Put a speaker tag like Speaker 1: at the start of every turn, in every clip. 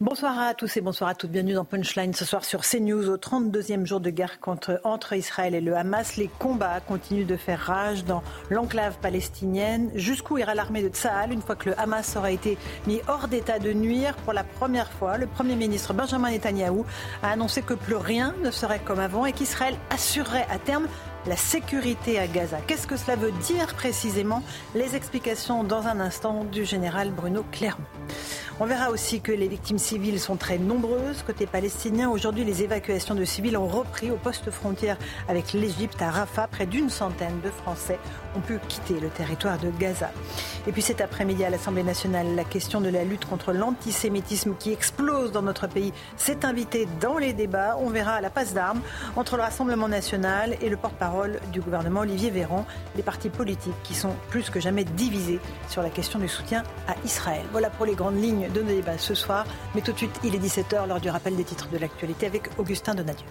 Speaker 1: Bonsoir à tous et bonsoir à toutes. Bienvenue dans Punchline ce soir sur CNews au 32e jour de guerre contre, entre Israël et le Hamas. Les combats continuent de faire rage dans l'enclave palestinienne. Jusqu'où ira l'armée de Tsahal une fois que le Hamas aura été mis hors d'état de nuire? Pour la première fois Le Premier ministre Benjamin Netanyahou a annoncé que plus rien ne serait comme avant et qu'Israël assurerait à terme la sécurité à Gaza. Qu'est-ce que cela veut dire précisément? Les explications dans un instant du général Bruno Clermont. On verra aussi que les victimes civiles sont très nombreuses côté palestinien. Aujourd'hui, les évacuations de civils ont repris au poste frontière avec l'Égypte à Rafah. Près d'une centaine de Français ont pu quitter le territoire de Gaza. Et puis cet après-midi à l'Assemblée nationale, la question de la lutte contre l'antisémitisme qui explose dans notre pays s'est invitée dans les débats. On verra la passe d'armes entre le Rassemblement national et le porte-parole du gouvernement Olivier Véran, les partis politiques qui sont plus que jamais divisés sur la question du soutien à Israël. Voilà pour les grandes lignes de nos débats ce soir. Mais tout de suite, il est 17h, lors du rappel des titres de l'actualité avec Augustin Donadieu.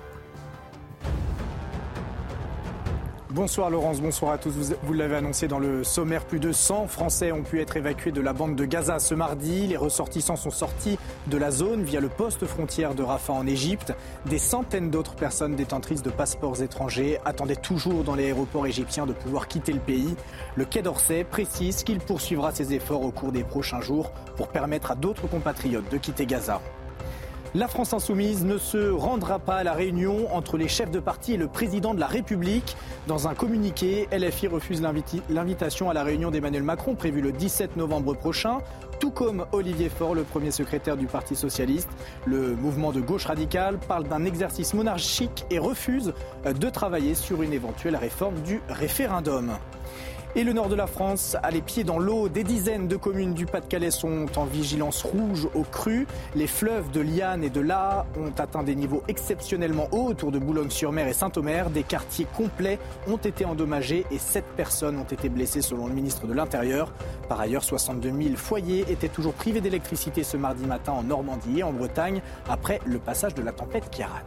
Speaker 2: Bonsoir Laurence, bonsoir à tous. Vous, l'avez annoncé dans le sommaire, plus de 100 Français ont pu être évacués de la bande de Gaza ce mardi. Les ressortissants sont sortis de la zone via le poste frontière de Rafah en Égypte. Des centaines d'autres personnes détentrices de passeports étrangers attendaient toujours dans les aéroports égyptiens de pouvoir quitter le pays. Le Quai d'Orsay précise qu'il poursuivra ses efforts au cours des prochains jours pour permettre à d'autres compatriotes de quitter Gaza. La France insoumise ne se rendra pas à la réunion entre les chefs de parti et le président de la République. Dans un communiqué, LFI refuse l'invitation à la réunion d'Emmanuel Macron prévue le 17 novembre prochain, tout comme Olivier Faure, le premier secrétaire du Parti socialiste. Le mouvement de gauche radicale parle d'un exercice monarchique et refuse de travailler sur une éventuelle réforme du référendum. Et le nord de la France a les pieds dans l'eau. Des dizaines de communes du Pas-de-Calais sont en vigilance rouge au cru. Les fleuves de Liane et de La ont atteint des niveaux exceptionnellement hauts autour de Boulogne-sur-Mer et Saint-Omer. Des quartiers complets ont été endommagés et 7 personnes ont été blessées selon le ministre de l'Intérieur. Par ailleurs, 62 000 foyers étaient toujours privés d'électricité ce mardi matin en Normandie et en Bretagne après le passage de la tempête Kiaran.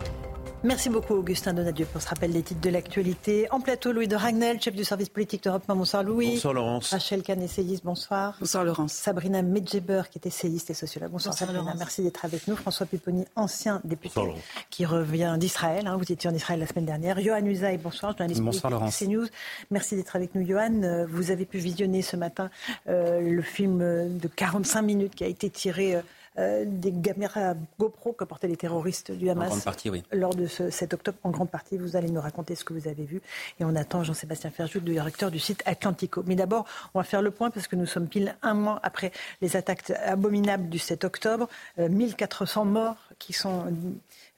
Speaker 1: Merci beaucoup Augustin Donadieu pour ce rappel des titres de l'actualité. En plateau, Louis de Ragnel, chef du service politique d'Europe. Bonsoir Louis.
Speaker 3: Bonsoir Laurence.
Speaker 1: Rachel Kahn, essayiste, bonsoir.
Speaker 4: Bonsoir Laurence.
Speaker 1: Sabrina Medjeber, qui est essayiste et sociologue. Bonsoir, Sabrina, merci d'être avec nous. François Pupponi, ancien député qui revient d'Israël. Hein. vous étiez en Israël la semaine dernière. Johan Usaï, bonsoir, journaliste bonsoir, Laurence. CNews. Merci d'être avec nous Johan. Euh, vous avez pu visionner ce matin euh, le film de 45 minutes qui a été tiré... Euh, euh, des caméras GoPro que portaient les terroristes du Hamas lors de ce 7 octobre. En grande partie, vous allez nous raconter ce que vous avez vu. Et on attend Jean-Sébastien Ferjou, le directeur du site Atlantico. Mais d'abord, on va faire le point parce que nous sommes pile un mois après les attaques abominables du 7 octobre. 1400 euh, morts qui sont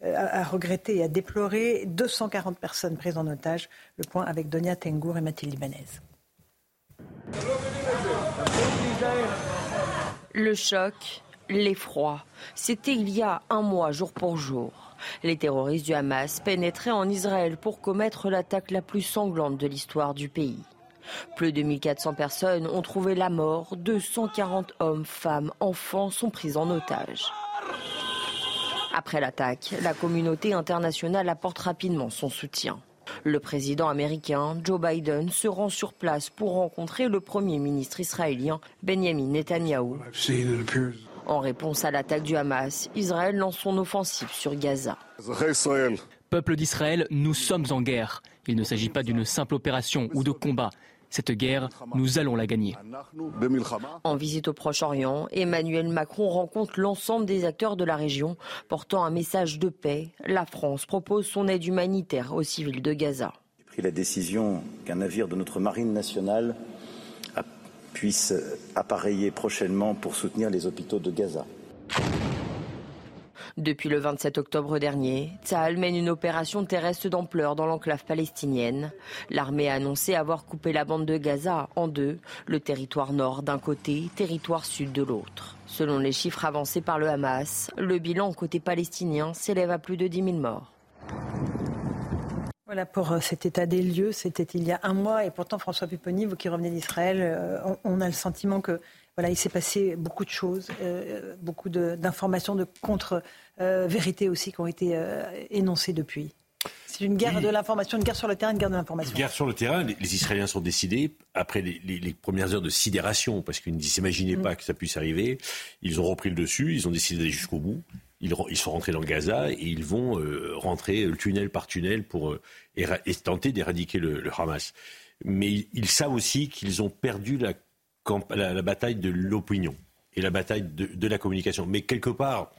Speaker 1: euh, à regretter et à déplorer. 240 personnes prises en otage. Le point avec Donia Tengour et Mathilde Libanez.
Speaker 5: Le choc, l'effroi. C'était il y a un mois, jour pour jour. Les terroristes du Hamas pénétraient en Israël pour commettre l'attaque la plus sanglante de l'histoire du pays. Plus de 1400 personnes ont trouvé la mort, 240 hommes, femmes, enfants sont pris en otage. Après l'attaque, la communauté internationale apporte rapidement son soutien. Le président américain Joe Biden se rend sur place pour rencontrer le premier ministre israélien Benjamin Netanyahu. En réponse à l'attaque du Hamas, Israël lance son offensive sur Gaza.
Speaker 6: Peuple d'Israël, nous sommes en guerre. Il ne s'agit pas d'une simple opération ou de combat. Cette guerre, nous allons la gagner.
Speaker 5: En visite au Proche-Orient, Emmanuel Macron rencontre l'ensemble des acteurs de la région, portant un message de paix. La France propose son aide humanitaire aux civils de Gaza.
Speaker 7: J'ai pris la décision qu'un navire de notre marine nationale puisse appareiller prochainement pour soutenir les hôpitaux de Gaza.
Speaker 5: Depuis le 27 octobre dernier, Tsahal mène une opération terrestre d'ampleur dans l'enclave palestinienne. L'armée a annoncé avoir coupé la bande de Gaza en deux, le territoire nord d'un côté, territoire sud de l'autre. Selon les chiffres avancés par le Hamas, le bilan côté palestinien s'élève à plus de 10 000 morts.
Speaker 1: Voilà pour euh, cet état des lieux. C'était il y a un mois et pourtant François Pupponi, vous qui revenez d'Israël, euh, on a le sentiment que voilà, il s'est passé beaucoup de choses, euh, beaucoup d'informations de, contre-vérités aussi qui ont été énoncées depuis. C'est une guerre de l'information, une guerre sur le terrain, une guerre de l'information. Une
Speaker 8: guerre sur le terrain. Les, Israéliens sont décidés, après les, premières heures de sidération, parce qu'ils ne s'imaginaient mm. pas que ça puisse arriver, ils ont repris le dessus, ils ont décidé d'aller jusqu'au bout. Ils, sont rentrés dans Gaza et ils vont euh, rentrer tunnel par tunnel pour euh, tenter d'éradiquer le, Hamas. Mais ils, savent aussi qu'ils ont perdu la, bataille de l'opinion et la bataille de, la communication. Mais quelque part,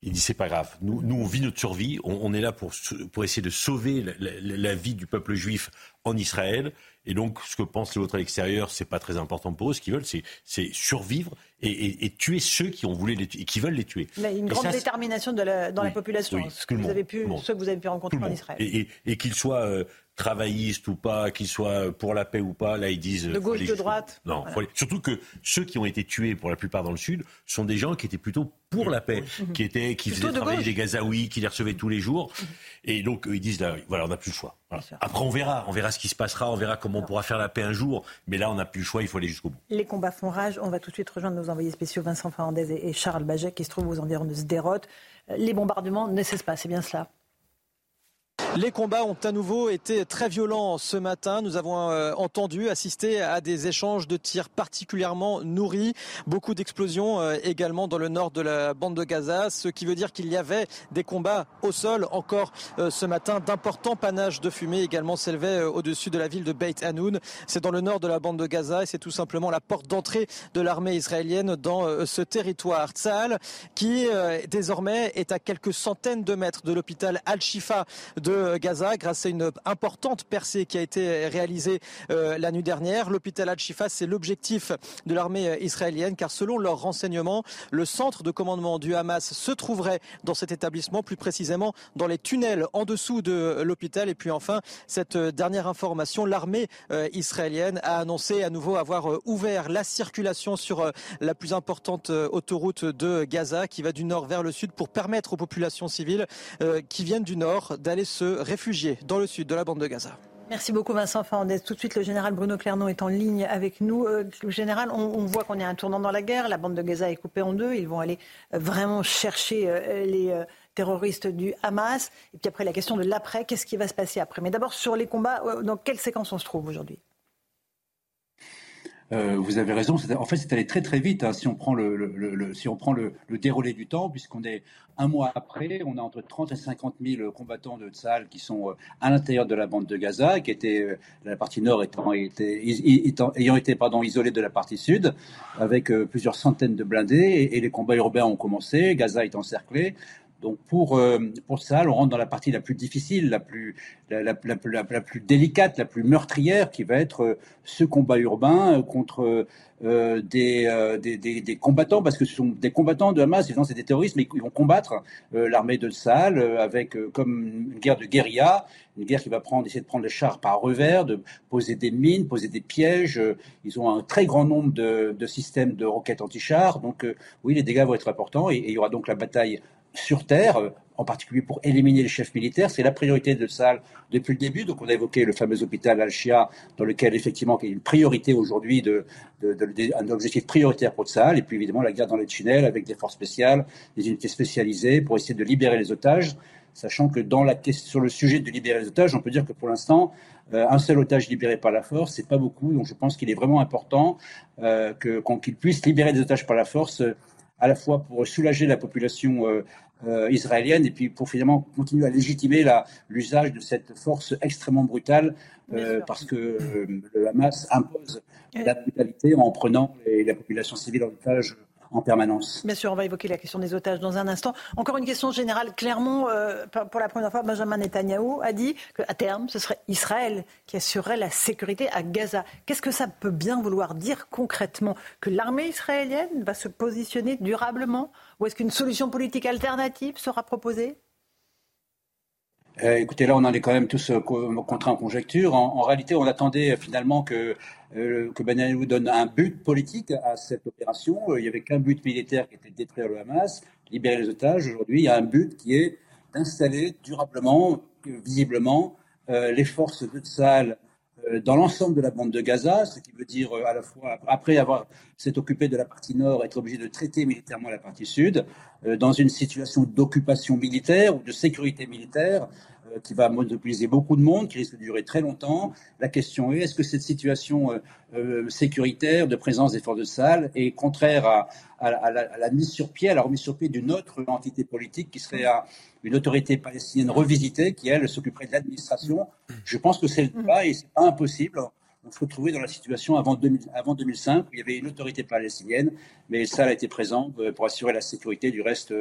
Speaker 8: il dit c'est pas grave. Nous, nous, on vit notre survie. On, est là pour, pour essayer de sauver la, vie du peuple juif en Israël. Et donc, ce que pensent les autres à l'extérieur, c'est pas très important pour eux. Ce qu'ils veulent, c'est survivre et, tuer ceux qui ont voulu les tuer, qui veulent les tuer.
Speaker 1: Mais une grande détermination de la, dans la population, ce, que vous avez pu, ceux que vous avez pu rencontrer en Israël?
Speaker 8: Et, qu'ils soient euh, travaillistes ou pas, qu'ils soient pour la paix ou pas, là ils disent.
Speaker 1: De gauche, de droite.
Speaker 8: Non, surtout que ceux qui ont été tués pour la plupart dans le sud sont des gens qui étaient plutôt pour la paix, qui étaient, qui faisaient travailler des Gazaouis, qui les recevaient tous les jours. Et donc ils disent là, voilà, on n'a plus le choix. Après on verra, on verra ce qui se passera, on verra comment on pourra faire la paix un jour. Mais là on n'a plus le choix, il faut aller jusqu'au bout.
Speaker 1: Les combats font rage. On va tout de suite rejoindre nos envoyés spéciaux Vincent Fernandez et Charles Baget qui se trouvent aux environs de Sderot. Les bombardements ne cessent pas, c'est bien cela.
Speaker 9: Les combats ont à nouveau été très violents ce matin. Nous avons euh, entendu assister à des échanges de tirs particulièrement nourris. Beaucoup d'explosions euh, également dans le nord de la bande de Gaza, ce qui veut dire qu'il y avait des combats au sol encore euh, ce matin. D'importants panaches de fumée également s'élevaient au-dessus de la ville de Beit Hanoun. C'est dans le nord de la bande de Gaza et c'est tout simplement la porte d'entrée de l'armée israélienne dans ce territoire. Tzahal qui désormais est à quelques centaines de mètres de l'hôpital Al-Shifa de Gaza grâce à une importante percée qui a été réalisée euh, la nuit dernière. L'hôpital Al-Shifa, c'est l'objectif de l'armée euh, israélienne car selon leurs renseignements, le centre de commandement du Hamas se trouverait dans cet établissement, plus précisément dans les tunnels en dessous de l'hôpital. Et puis enfin, cette euh, dernière information, l'armée israélienne a annoncé à nouveau avoir ouvert la circulation sur la plus importante autoroute de Gaza qui va du nord vers le sud pour permettre aux populations civiles qui viennent du nord d'aller se réfugiés dans le sud de la bande de Gaza.
Speaker 1: Merci beaucoup Vincent Fernandez. Tout de suite, le général Bruno Clernon est en ligne avec nous. Euh, le général, on, voit qu'on est un tournant dans la guerre. La bande de Gaza est coupée en deux. Ils vont aller euh, vraiment chercher euh, les terroristes du Hamas. Et puis après, la question de l'après, qu'est-ce qui va se passer après? Mais d'abord, sur les combats, dans quelle séquence on se trouve aujourd'hui?
Speaker 10: Euh, vous avez raison. En fait, c'est allé très très vite. Hein, si on prend le, si on prend le, déroulé du temps, puisqu'on est un mois après, on a entre 30 et 50 000 combattants de Tsal qui sont euh, à l'intérieur de la bande de Gaza, qui était euh, la partie nord ayant été pardon isolée de la partie sud, avec plusieurs centaines de blindés, et, et les combats urbains ont commencé. Gaza est encerclé. Donc pour, euh, pour ça, on rentre dans la partie la plus difficile, la plus, la, la, la, plus délicate, la plus meurtrière, qui va être euh, ce combat urbain euh, contre des, des, des, combattants, parce que ce sont des combattants de Hamas, évidemment c'est des terroristes, mais ils vont combattre l'armée de Sahel avec comme une guerre de guérilla, une guerre qui va prendre, essayer de prendre les chars par revers, de poser des mines, poser des pièges. Ils ont un très grand nombre de, de systèmes de roquettes anti-chars, donc oui, les dégâts vont être importants, et il y aura donc la bataille sur terre, euh, en particulier pour éliminer les chefs militaires. C'est la priorité de Sahel depuis le début. Donc on a évoqué le fameux hôpital Al-Shia, dans lequel effectivement il y a une priorité aujourd'hui, de, un objectif prioritaire pour Sahel. Et puis évidemment la guerre dans les tunnels avec des forces spéciales, des unités spécialisées pour essayer de libérer les otages. Sachant que dans la, sur le sujet de libérer les otages, on peut dire que pour l'instant, euh, un seul otage libéré par la force, c'est pas beaucoup. Donc je pense qu'il est vraiment important euh, qu'il puisse libérer des otages par la force à la fois pour soulager la population euh, euh, israélienne et puis pour finalement continuer à légitimer l'usage de cette force extrêmement brutale euh, parce que le Hamas impose la brutalité en prenant la population civile en otage en permanence.
Speaker 1: Bien sûr, on va évoquer la question des otages dans un instant. Encore une question générale. Clairement, euh, pour la première fois, Benjamin Netanyahou a dit qu'à terme, ce serait Israël qui assurerait la sécurité à Gaza. Qu'est-ce que ça peut bien vouloir dire concrètement? Que l'armée israélienne va se positionner durablement? Ou est-ce qu'une solution politique alternative sera proposée?
Speaker 10: Euh, écoutez, là, on en est quand même tous euh, contraints en conjecture. En, réalité, on attendait finalement que, euh, que Ben donne un but politique à cette opération. Il n'y avait qu'un but militaire qui était de détruire le Hamas, libérer les otages. Aujourd'hui, il y a un but qui est d'installer durablement, visiblement, les forces de Tsahal dans l'ensemble de la bande de Gaza, ce qui veut dire à la fois, après avoir s'être occupé de la partie nord, être obligé de traiter militairement la partie sud, dans une situation d'occupation militaire ou de sécurité militaire euh, qui va mobiliser beaucoup de monde, qui risque de durer très longtemps. La question est, est-ce que cette situation euh, euh, sécuritaire de présence des forces de salle est contraire à, la, mise sur pied, à la remise sur pied d'une autre entité politique qui serait une autorité palestinienne revisitée, qui, elle, s'occuperait de l'administration? Je pense que c'est le et c'est pas impossible. On se retrouvait dans la situation avant, 2005 où il y avait une autorité palestinienne, mais ça a été présent pour assurer la sécurité du reste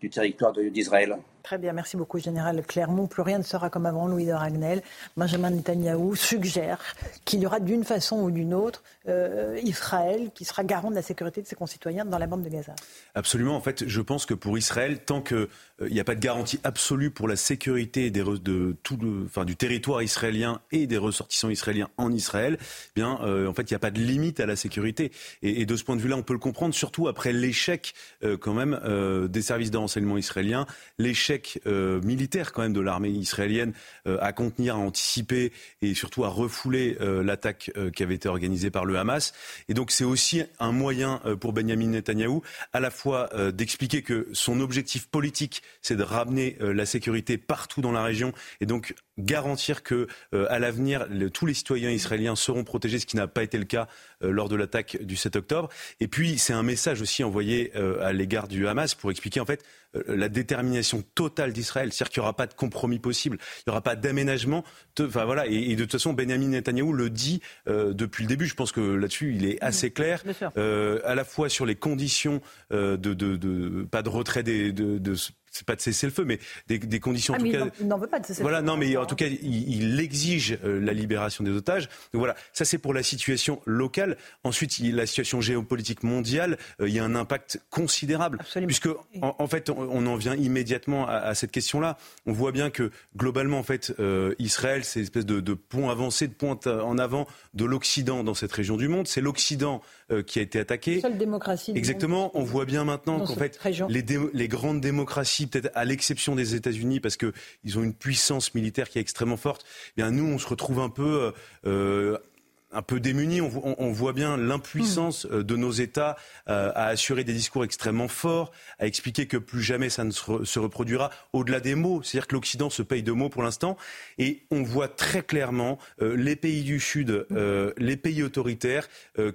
Speaker 10: du territoire d'Israël.
Speaker 1: Très bien, merci beaucoup, Général Clermont. Plus rien ne sera comme avant, Louis de Ragnel. Benjamin Netanyahou suggère qu'il y aura d'une façon ou d'une autre euh, Israël qui sera garant de la sécurité de ses concitoyens dans la bande de Gaza.
Speaker 3: Absolument. En fait, je pense que pour Israël, tant qu'il euh, n'y a pas de garantie absolue pour la sécurité des, de tout le, enfin, du territoire israélien et des ressortissants israéliens en Israël, eh bien, euh, en fait, il n'y a pas de limite à la sécurité. Et, et de ce point de vue-là, on peut le comprendre, surtout après l'échec, quand même, des services de renseignement israéliens, l'échec euh, militaire quand même de l'armée israélienne euh, à contenir, à anticiper et surtout à refouler euh, l'attaque qui avait été organisée par le Hamas. Et donc c'est aussi un moyen pour Benjamin Netanyahou à la fois d'expliquer que son objectif politique, c'est de ramener la sécurité partout dans la région et donc garantir que à l'avenir tous les citoyens israéliens seront protégés, ce qui n'a pas été le cas lors de l'attaque du 7 octobre. Et puis c'est un message aussi envoyé à l'égard du Hamas pour expliquer en fait euh, la détermination totale d'Israël. C'est-à-dire qu'il n'y aura pas de compromis possible, il n'y aura pas d'aménagement. Enfin voilà, et, de toute façon, Benjamin Netanyahou le dit euh, depuis le début. Je pense que là-dessus, il est assez clair, euh, à la fois sur les conditions de, de, pas de retrait des, de, c'est pas de cesser le feu, mais des, conditions.
Speaker 1: Ah,
Speaker 3: en
Speaker 1: tout
Speaker 3: cas,
Speaker 1: il n'en veut pas de cesser
Speaker 3: voilà,
Speaker 1: le feu.
Speaker 3: non, mais en tout cas, il, exige euh, la libération des otages. Donc voilà, ça c'est pour la situation locale. Ensuite, il, la situation géopolitique mondiale, euh, il y a un impact considérable, puisque en, fait, on, en vient immédiatement à, cette question-là. On voit bien que globalement, en fait, euh, Israël, c'est une espèce de, de, pont avancé, de pont en avant de l'Occident dans cette région du monde. C'est l'Occident qui a été attaqué.
Speaker 1: Seule démocratie.
Speaker 3: Exactement. On voit bien maintenant qu'en fait, les, les grandes démocraties peut-être à l'exception des États-Unis, parce qu'ils ont une puissance militaire qui est extrêmement forte, eh bien nous, on se retrouve un peu euh, un peu démunis. On, voit bien l'impuissance hmm. euh, de nos États euh, à assurer des discours extrêmement forts, à expliquer que plus jamais ça ne se, reproduira au-delà des mots. C'est-à-dire que l'Occident se paye de mots pour l'instant. Et on voit très clairement les pays du Sud, les pays autoritaires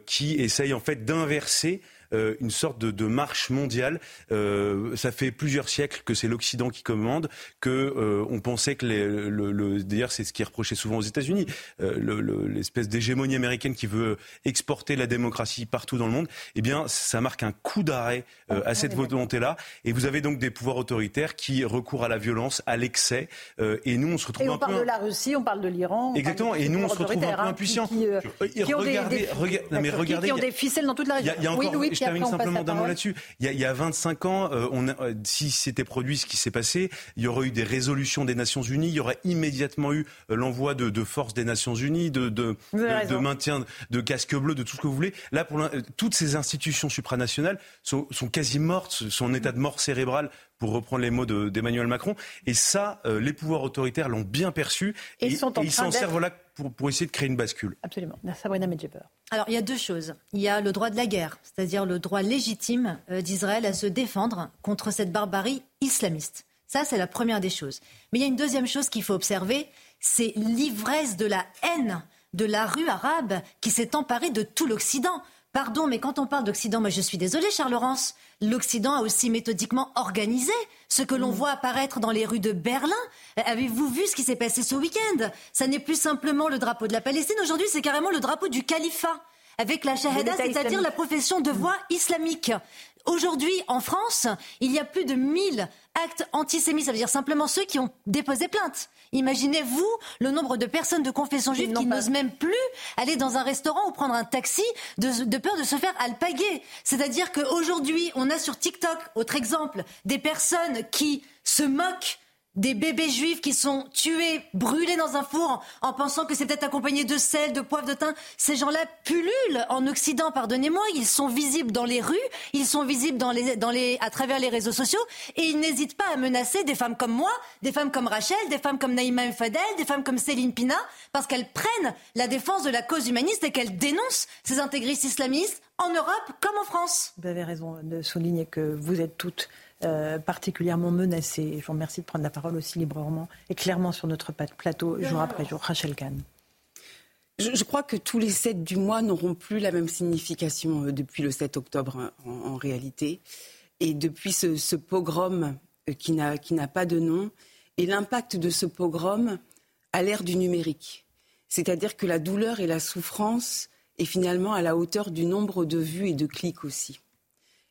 Speaker 3: qui essayent en fait d'inverser euh, une sorte de, marche mondiale. Euh, ça fait plusieurs siècles que c'est l'Occident qui commande, que euh, on pensait que les, le, d'ailleurs c'est ce qui est reproché souvent aux États-Unis, l'espèce d'hégémonie américaine qui veut exporter la démocratie partout dans le monde. Eh bien, ça marque un coup d'arrêt à cette volonté-là. Et vous avez donc des pouvoirs autoritaires qui recourent à la violence, à l'excès. et nous, on se retrouve
Speaker 1: et
Speaker 3: on
Speaker 1: un parle de la Russie, on parle de l'Iran.
Speaker 3: Exactement. Et nous, on se retrouve un peu impuissants.
Speaker 1: Qui, qui, des, regardez, qui ont des ficelles dans toute la région.
Speaker 3: oui, oui, je termine simplement d'un mot là-dessus. Il, il, y a 25 ans, euh, on euh, si c'était produit ce qui s'est passé, il y aurait eu des résolutions des Nations Unies, il y aurait immédiatement eu euh, l'envoi de, de, forces des Nations Unies, de, de, de, maintien de casques bleus, de tout ce que vous voulez. Là, pour toutes ces institutions supranationales sont, sont quasi mortes, sont en état de mort cérébrale pour reprendre les mots d'Emmanuel Macron. Et ça, les pouvoirs autoritaires l'ont bien perçu et, ils s'en servent là pour, pour, essayer de créer une bascule.
Speaker 1: Absolument. Sabrina Medjeber.
Speaker 11: Alors, il y a deux choses. Il y a le droit de la guerre, c'est-à-dire le droit légitime euh, d'Israël à se défendre contre cette barbarie islamiste. Ça, c'est la première des choses. Mais il y a une deuxième chose qu'il faut observer, c'est l'ivresse de la haine de la rue arabe qui s'est emparée de tout l'Occident. Pardon, mais quand on parle d'Occident, moi je suis désolée, Charles Laurence, l'Occident a aussi méthodiquement organisé ce que l'on mm. voit apparaître dans les rues de Berlin. Avez-vous vu ce qui s'est passé ce week-end? Ça n'est plus simplement le drapeau de la Palestine, aujourd'hui c'est carrément le drapeau du califat avec la shahada, c'est-à-dire la profession de voix islamique. Aujourd'hui, en France, il y a plus de 1000 actes antisémites. Ça veut dire simplement ceux qui ont déposé plainte. Imaginez-vous le nombre de personnes de confession juive qui n'osent même plus aller dans un restaurant ou prendre un taxi de, peur de se faire alpaguer. C'est-à-dire qu'aujourd'hui, on a sur TikTok, autre exemple, des personnes qui se moquent des bébés juifs qui sont tués, brûlés dans un four en pensant que c'est peut-être accompagné de sel, de poivre, de thym. Ces gens-là pullulent en Occident, pardonnez-moi. Ils sont visibles dans les rues, ils sont visibles dans les, dans les, à travers les réseaux sociaux et ils n'hésitent pas à menacer des femmes comme moi, des femmes comme Rachel, des femmes comme Naïma Fadel, des femmes comme Céline Pina, parce qu'elles prennent la défense de la cause humaniste et qu'elles dénoncent ces intégristes islamistes en Europe comme en France.
Speaker 1: Vous avez raison de souligner que vous êtes toutes euh, particulièrement menacés. Je vous remercie de prendre la parole aussi librement et clairement sur notre plateau jour après jour. Rachel Kahn.
Speaker 4: Je, crois que tous les 7 du mois n'auront plus la même signification euh, depuis le 7 octobre hein, en, réalité. Et depuis ce, pogrom euh, qui n'a pas de nom, et l'impact de ce pogrom à l'ère du numérique. C'est-à-dire que la douleur et la souffrance est finalement à la hauteur du nombre de vues et de clics aussi.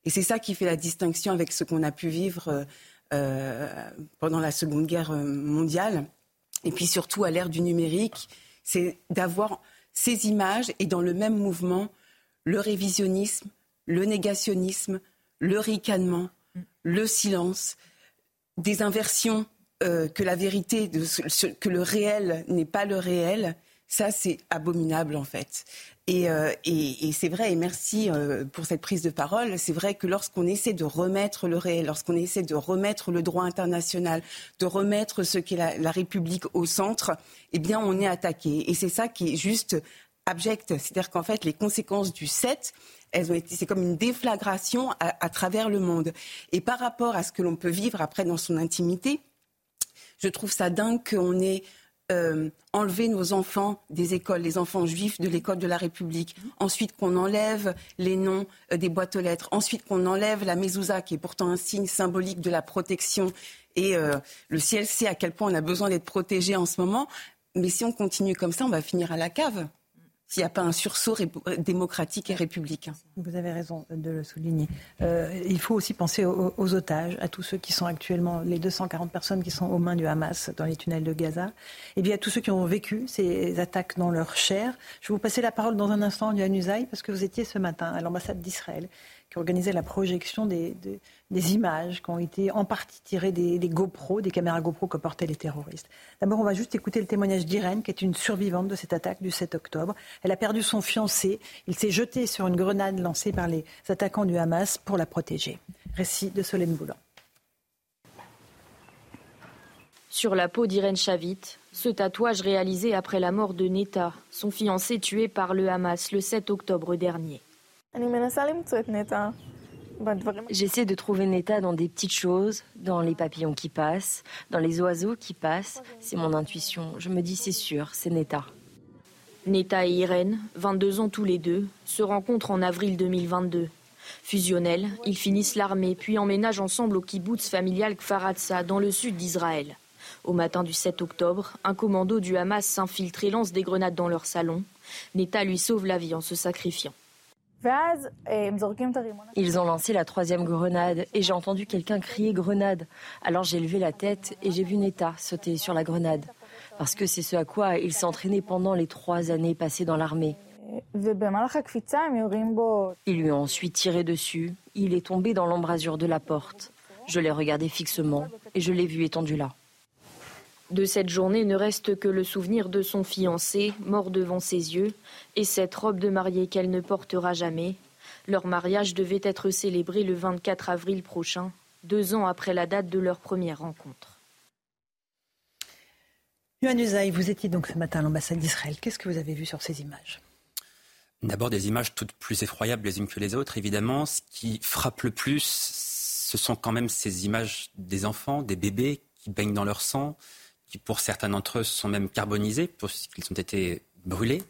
Speaker 4: Et c'est ça qui fait la distinction avec ce qu'on a pu vivre euh, euh, pendant la Seconde Guerre mondiale. Et puis surtout à l'ère du numérique, c'est d'avoir ces images et dans le même mouvement le révisionnisme, le négationnisme, le ricanement, le silence, des inversions euh, que la vérité, que le réel n'est pas le réel. Ça, c'est abominable en fait. Euh, et, c'est vrai, et merci euh, pour cette prise de parole, c'est vrai que lorsqu'on essaie de remettre le réel, lorsqu'on essaie de remettre le droit international, de remettre ce qu'est la, République au centre, eh bien on est attaqué. Et c'est ça qui est juste abject. C'est-à-dire qu'en fait, les conséquences du 7, elles ont été, c'est comme une déflagration à, à travers le monde. Et par rapport à ce que l'on peut vivre après dans son intimité, je trouve ça dingue qu'on ait euh, enlever nos enfants des écoles, les enfants juifs de l'école de la République. Ensuite, qu'on enlève les noms euh, des boîtes aux lettres. Ensuite, qu'on enlève la mezouza, qui est pourtant un signe symbolique de la protection. Et euh, le ciel sait à quel point on a besoin d'être protégé en ce moment. Mais si on continue comme ça, on va finir à la cave s'il n'y a pas un sursaut démocratique et républicain.
Speaker 1: Vous avez raison de le souligner. Euh, il faut aussi penser aux, otages, à tous ceux qui sont actuellement, les 240 personnes qui sont aux mains du Hamas dans les tunnels de Gaza, et bien à tous ceux qui ont vécu ces attaques dans leur chair. Je vais vous passer la parole dans un instant, Yohann Usaï, parce que vous étiez ce matin à l'ambassade d'Israël qui organisait la projection des, images qui ont été en partie tirées des, des, GoPro, des caméras GoPro que portaient les terroristes. D'abord, on va juste écouter le témoignage d'Irène, qui est une survivante de cette attaque du 7 octobre. Elle a perdu son fiancé. Il s'est jeté sur une grenade lancée par les attaquants du Hamas pour la protéger. Récit de Solène Boulan.
Speaker 12: Sur la peau d'Irène Chavit, ce tatouage réalisé après la mort de Neta, son fiancé tué par le Hamas le 7 octobre dernier. J'essaie de trouver Neta dans des petites choses, dans les papillons qui passent, dans les oiseaux qui passent. C'est mon intuition. Je me dis c'est sûr, c'est Neta. Neta et Irène, 22 ans tous les deux, se rencontrent en avril 2022. Fusionnels, ils finissent l'armée puis emménagent ensemble au kibbutz familial Kfaratsa dans le sud d'Israël. Au matin du 7 octobre, un commando du Hamas s'infiltre et lance des grenades dans leur salon. Neta lui sauve la vie en se sacrifiant. Ils ont lancé la troisième grenade et j'ai entendu quelqu'un crier grenade. Alors j'ai levé la tête et j'ai vu Neta sauter sur la grenade. Parce que c'est ce à quoi il s'entraînait pendant les trois années passées dans l'armée. Ils lui ont ensuite tiré dessus. Il est tombé dans l'embrasure de la porte. Je l'ai regardé fixement et je l'ai vu étendu là. De cette journée ne reste que le souvenir de son fiancé, mort devant ses yeux, et cette robe de mariée qu'elle ne portera jamais. Leur mariage devait être célébré le 24 avril prochain, deux ans après la date de leur première rencontre.
Speaker 1: Yohann Usaï, vous étiez donc ce matin à l'ambassade d'Israël. Qu'est-ce que vous avez vu sur ces images?
Speaker 13: D'abord des images toutes plus effroyables les unes que les autres, évidemment. Ce qui frappe le plus, ce sont quand même ces images des enfants, des bébés qui baignent dans leur sang, qui pour certains d'entre eux sont même carbonisés, puisqu'ils ont été brûlés.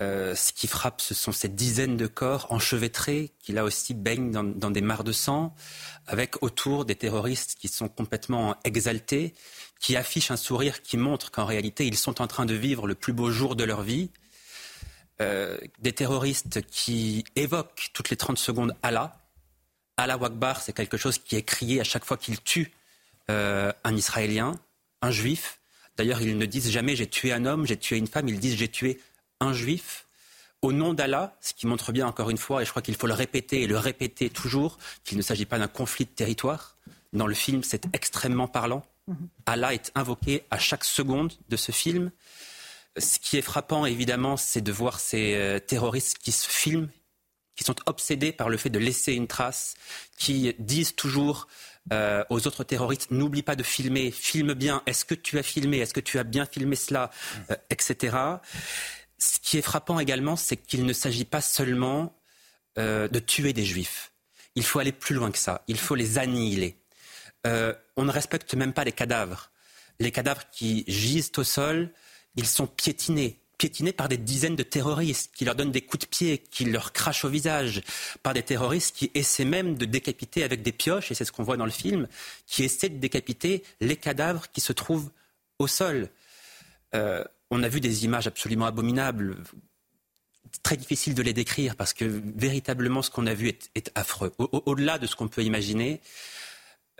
Speaker 13: Euh, ce qui frappe, ce sont ces dizaines de corps enchevêtrés qui là aussi baignent dans, des mares de sang, avec autour des terroristes qui sont complètement exaltés, qui affichent un sourire qui montre qu'en réalité ils sont en train de vivre le plus beau jour de leur vie. Euh, des terroristes qui évoquent toutes les 30 secondes Allah, Allah Akbar, c'est quelque chose qui est crié à chaque fois qu'il tue euh, un Israélien, un Juif. D'ailleurs, ils ne disent jamais j'ai tué un homme, j'ai tué une femme, ils disent j'ai tué un Juif. Au nom d'Allah, ce qui montre bien encore une fois, et je crois qu'il faut le répéter et le répéter toujours, qu'il ne s'agit pas d'un conflit de territoire. Dans le film, c'est extrêmement parlant. Mhm. Allah est invoqué à chaque seconde de ce film. Ce qui est frappant, évidemment, c'est de voir ces euh, terroristes qui se filment, qui sont obsédés par le fait de laisser une trace, qui disent toujours euh, aux autres terroristes n'oublie pas de filmer, filme bien, est-ce que tu as filmé, est-ce que tu as bien filmé cela, euh, etc. Ce qui est frappant également, c'est qu'il ne s'agit pas seulement de tuer des juifs. Il faut aller plus loin que ça, il faut les annihiler. on ne respecte même pas les cadavres. Les cadavres qui gisent au sol, ils sont piétinés piétinés par des dizaines de terroristes qui leur donnent des coups de pied, qui leur crachent au visage, par des terroristes qui essaient même de décapiter avec des pioches, et c'est ce qu'on voit dans le film, qui essaient de décapiter les cadavres qui se trouvent au sol. Euh, on a vu des images absolument abominables, très difficile de les décrire parce que véritablement ce qu'on a vu est, affreux. Au-delà de ce qu'on peut imaginer,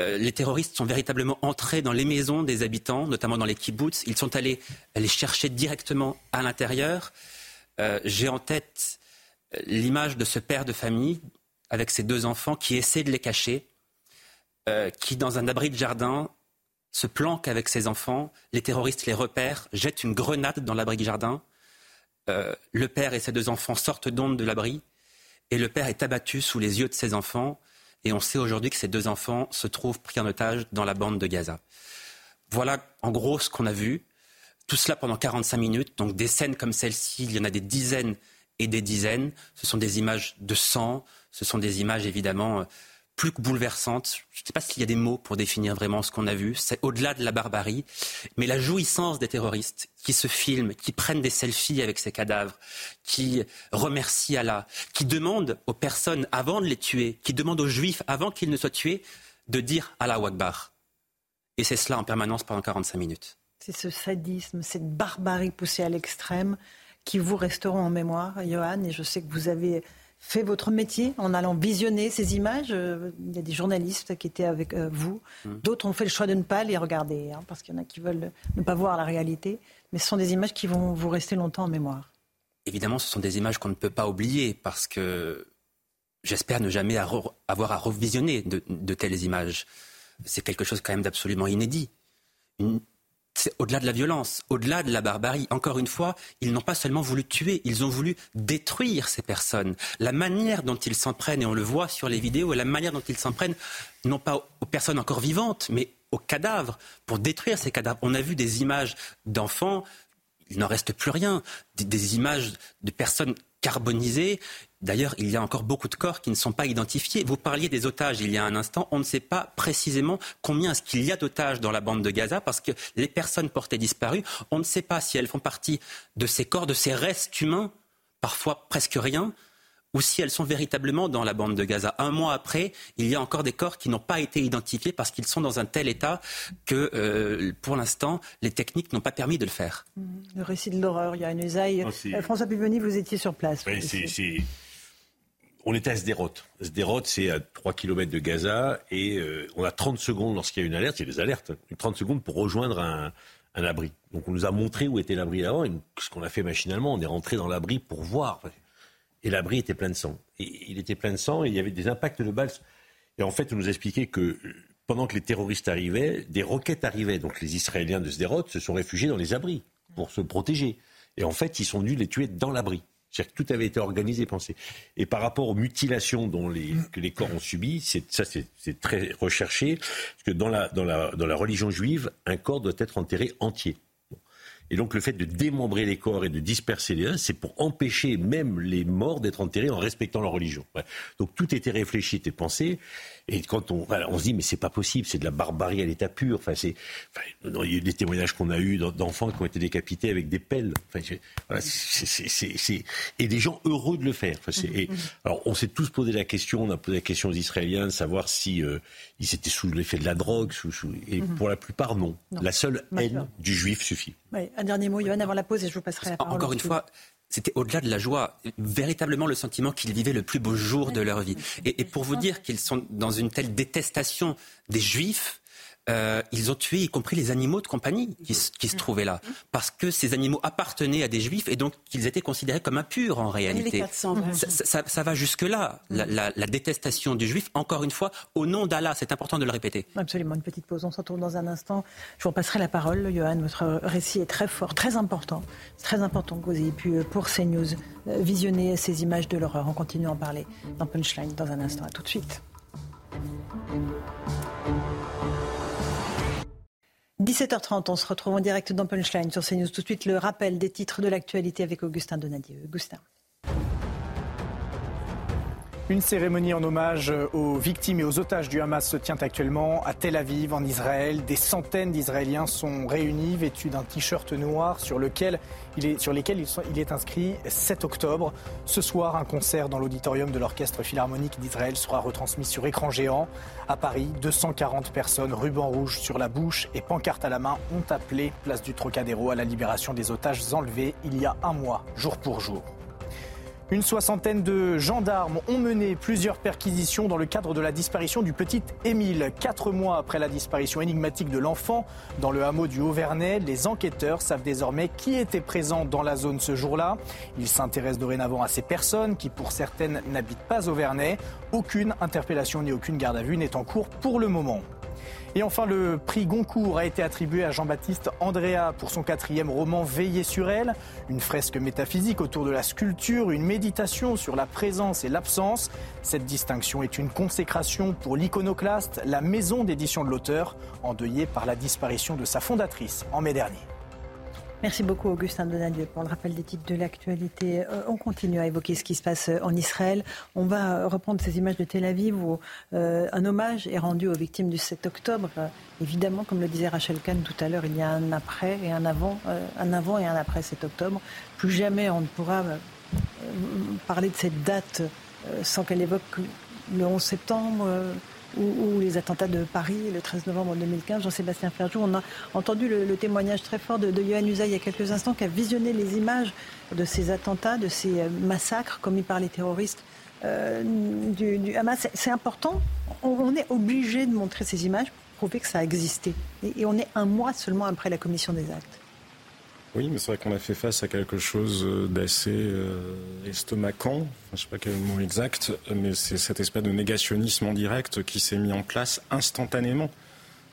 Speaker 13: euh, les terroristes sont véritablement entrés dans les maisons des habitants, notamment dans les kibbutz. Ils sont allés les chercher directement à l'intérieur. Euh, j'ai en tête euh, l'image de ce père de famille avec ses deux enfants qui essaie de les cacher, qui dans un abri de jardin se planque avec ses enfants. Les terroristes les repèrent, jettent une grenade dans l'abri de jardin. le père et ses deux enfants sortent d'onde de l'abri et le père est abattu sous les yeux de ses enfants. Et on sait aujourd'hui que ces deux enfants se trouvent pris en otage dans la bande de Gaza. Voilà en gros ce qu'on a vu. Tout cela pendant 45 minutes. Donc des scènes comme celle-ci, il y en a des dizaines et des dizaines. Ce sont des images de sang. Ce sont des images évidemment plus que bouleversante. Je ne sais pas s'il y a des mots pour définir vraiment ce qu'on a vu. C'est au-delà de la barbarie, mais la jouissance des terroristes qui se filment, qui prennent des selfies avec ces cadavres, qui remercient Allah, qui demandent aux personnes avant de les tuer, qui demandent aux juifs avant qu'ils ne soient tués, de dire Allah Akbar. Et c'est cela en permanence pendant 45 minutes.
Speaker 1: C'est ce sadisme, cette barbarie poussée à l'extrême qui vous resteront en mémoire, Johan. Et je sais que vous avez fait votre métier en allant visionner ces images. Euh, il y a des journalistes qui étaient avec euh, vous. Mmh. D'autres ont fait le choix de ne pas les regarder, hein, parce qu'il y en a qui veulent ne pas voir la réalité. Mais ce sont des images qui vont vous rester longtemps en mémoire.
Speaker 13: Évidemment, ce sont des images qu'on ne peut pas oublier, parce que j'espère ne jamais avoir à revisionner de, de telles images. C'est quelque chose quand même d'absolument inédit. Une, au-delà de la violence, au-delà de la barbarie. Encore une fois, ils n'ont pas seulement voulu tuer, ils ont voulu détruire ces personnes. La manière dont ils s'en prennent, et on le voit sur les vidéos, la manière dont ils s'en prennent, non pas aux personnes encore vivantes, mais aux cadavres, pour détruire ces cadavres. On a vu des images d'enfants, il n'en reste plus rien, des images de personnes carbonisées D'ailleurs, il y a encore beaucoup de corps qui ne sont pas identifiés. Vous parliez des otages il y a un instant. On ne sait pas précisément combien est-ce qu'il y a d'otages dans la bande de Gaza parce que les personnes portées disparues, on ne sait pas si elles font partie de ces corps, de ces restes humains, parfois presque rien, ou si elles sont véritablement dans la bande de Gaza. Un mois après, il y a encore des corps qui n'ont pas été identifiés parce qu'ils sont dans un tel état que, euh, pour l'instant, les techniques n'ont pas permis de le faire.
Speaker 1: Le récit de l'horreur, il y a une usaille. Euh, François Pivoni, vous étiez sur place.
Speaker 8: Oui, c'est on était à Sderot. Sderot, c'est à 3 km de Gaza et euh, on a 30 secondes lorsqu'il y a une alerte, il y a des alertes, 30 secondes pour rejoindre un, abri. Donc on nous a montré où était l'abri avant et ce qu'on a fait machinalement, on est rentré dans l'abri pour voir. Et l'abri était plein de sang. Et il était plein de sang et il y avait des impacts de balles. Et en fait, on nous a expliqué que pendant que les terroristes arrivaient, des roquettes arrivaient. Donc les Israéliens de Sderot se sont réfugiés dans les abris pour se protéger. Et en fait, ils sont venus les tuer dans l'abri. C'est-à-dire que tout avait été organisé, pensé. Et par rapport aux mutilations dont les, que les corps ont subies, ça c'est très recherché, parce que dans la, dans, la, dans la religion juive, un corps doit être enterré entier. Et donc le fait de démembrer les corps et de disperser les uns, c'est pour empêcher même les morts d'être enterrés en respectant leur religion. Donc tout était réfléchi, était pensé. Et quand on, on se dit, mais c'est pas possible, c'est de la barbarie à l'état pur. Enfin, c'est, enfin, il y a des témoignages qu'on a eus d'enfants qui ont été décapités avec des pelles. Enfin, voilà, c'est, et des gens heureux de le faire. Enfin, et, alors, on s'est tous posé la question, on a posé la question aux Israéliens de savoir si euh, ils étaient sous l'effet de la drogue, sous, sous, et mhm. pour la plupart, non. La seule haine du juif suffit.
Speaker 1: Oui, un dernier mot, Yohann, avant la pause, et je vous passerai la parole.
Speaker 13: Encore une fois, c'était au-delà de la joie, véritablement le sentiment qu'ils vivaient le plus beau jour de leur vie. Et, pour vous dire qu'ils sont dans une telle détestation des Juifs, euh, ils ont tué y compris les animaux de compagnie qui, se trouvaient là. Parce que ces animaux appartenaient à des juifs et donc qu'ils étaient considérés comme impurs en réalité. ça, va jusque-là, la, détestation du juif, encore une fois, au nom d'Allah. C'est important de le répéter.
Speaker 1: Absolument, une petite pause. On se retrouve dans un instant. Je vous passerai la parole, Johan. Votre récit est très fort, très important. C'est très important que vous ayez pu, euh, pour CNews, euh, visionner ces images de l'horreur. On continue à en parler dans Punchline dans un instant. À tout de suite. 17h30, on se retrouve en direct dans Punchline sur CNews. Tout de suite, le rappel des titres de l'actualité avec Augustin Donadieu. Augustin.
Speaker 2: Une cérémonie en hommage aux victimes et aux otages du Hamas se tient actuellement à Tel Aviv, en Israël. Des centaines d'Israéliens sont réunis, vêtus d'un t-shirt noir sur, lequel il est, inscrit 7 octobre. Ce soir, un concert dans l'auditorium de l'Orchestre Philharmonique d'Israël sera retransmis sur écran géant. À Paris, 240 personnes, ruban rouge sur la bouche et pancarte à la main, ont appelé place du Trocadéro à la libération des otages enlevés il y a un mois, jour pour jour. Une soixantaine de gendarmes ont mené plusieurs perquisitions dans le cadre de la disparition du petit Émile. Quatre mois après la disparition énigmatique de l'enfant dans le hameau du Haut-Vernay, les enquêteurs savent désormais qui était présent dans la zone ce jour-là. Ils s'intéressent dorénavant à ces personnes qui, pour certaines, n'habitent pas au Vernay. Aucune interpellation ni aucune garde à vue n'est en cours pour le moment. Et enfin, le prix Goncourt a été attribué à Jean-Baptiste Andrea pour son quatrième roman Veiller sur elle, une fresque métaphysique autour de la sculpture, une méditation sur la présence et l'absence. Cette distinction est une consécration pour l'iconoclaste, la maison d'édition de l'auteur, endeuillée par la disparition de sa fondatrice en mai dernier.
Speaker 1: Merci beaucoup Augustin Donadieu pour le rappel des titres de l'actualité. Euh, on continue à évoquer ce qui se passe euh, en Israël. On va reprendre ces images de Tel Aviv où euh, un hommage est rendu aux victimes du 7 octobre. évidemment, comme le disait Rachel Kahn tout à l'heure, il y a un après et un avant, un avant et un après 7 octobre. Plus jamais on ne pourra parler de cette date sans qu'elle évoque le 11 septembre ou, les attentats de Paris le 13 novembre 2015. Jean-Sébastien Ferjou, on a entendu le, témoignage très fort de, de Usaï il y a quelques instants, qui a visionné les images de ces attentats, de ces euh, massacres commis par les terroristes euh, du, Hamas. C'est important. On, est obligé de montrer ces images pour prouver que ça a existé. et on est un mois seulement après la commission des actes.
Speaker 14: Oui, mais c'est vrai qu'on a fait face à quelque chose euh, d'assez euh, estomacant, je ne sais pas quel mot exact, mais c'est cette espèce de négationnisme en direct qui s'est mis en place instantanément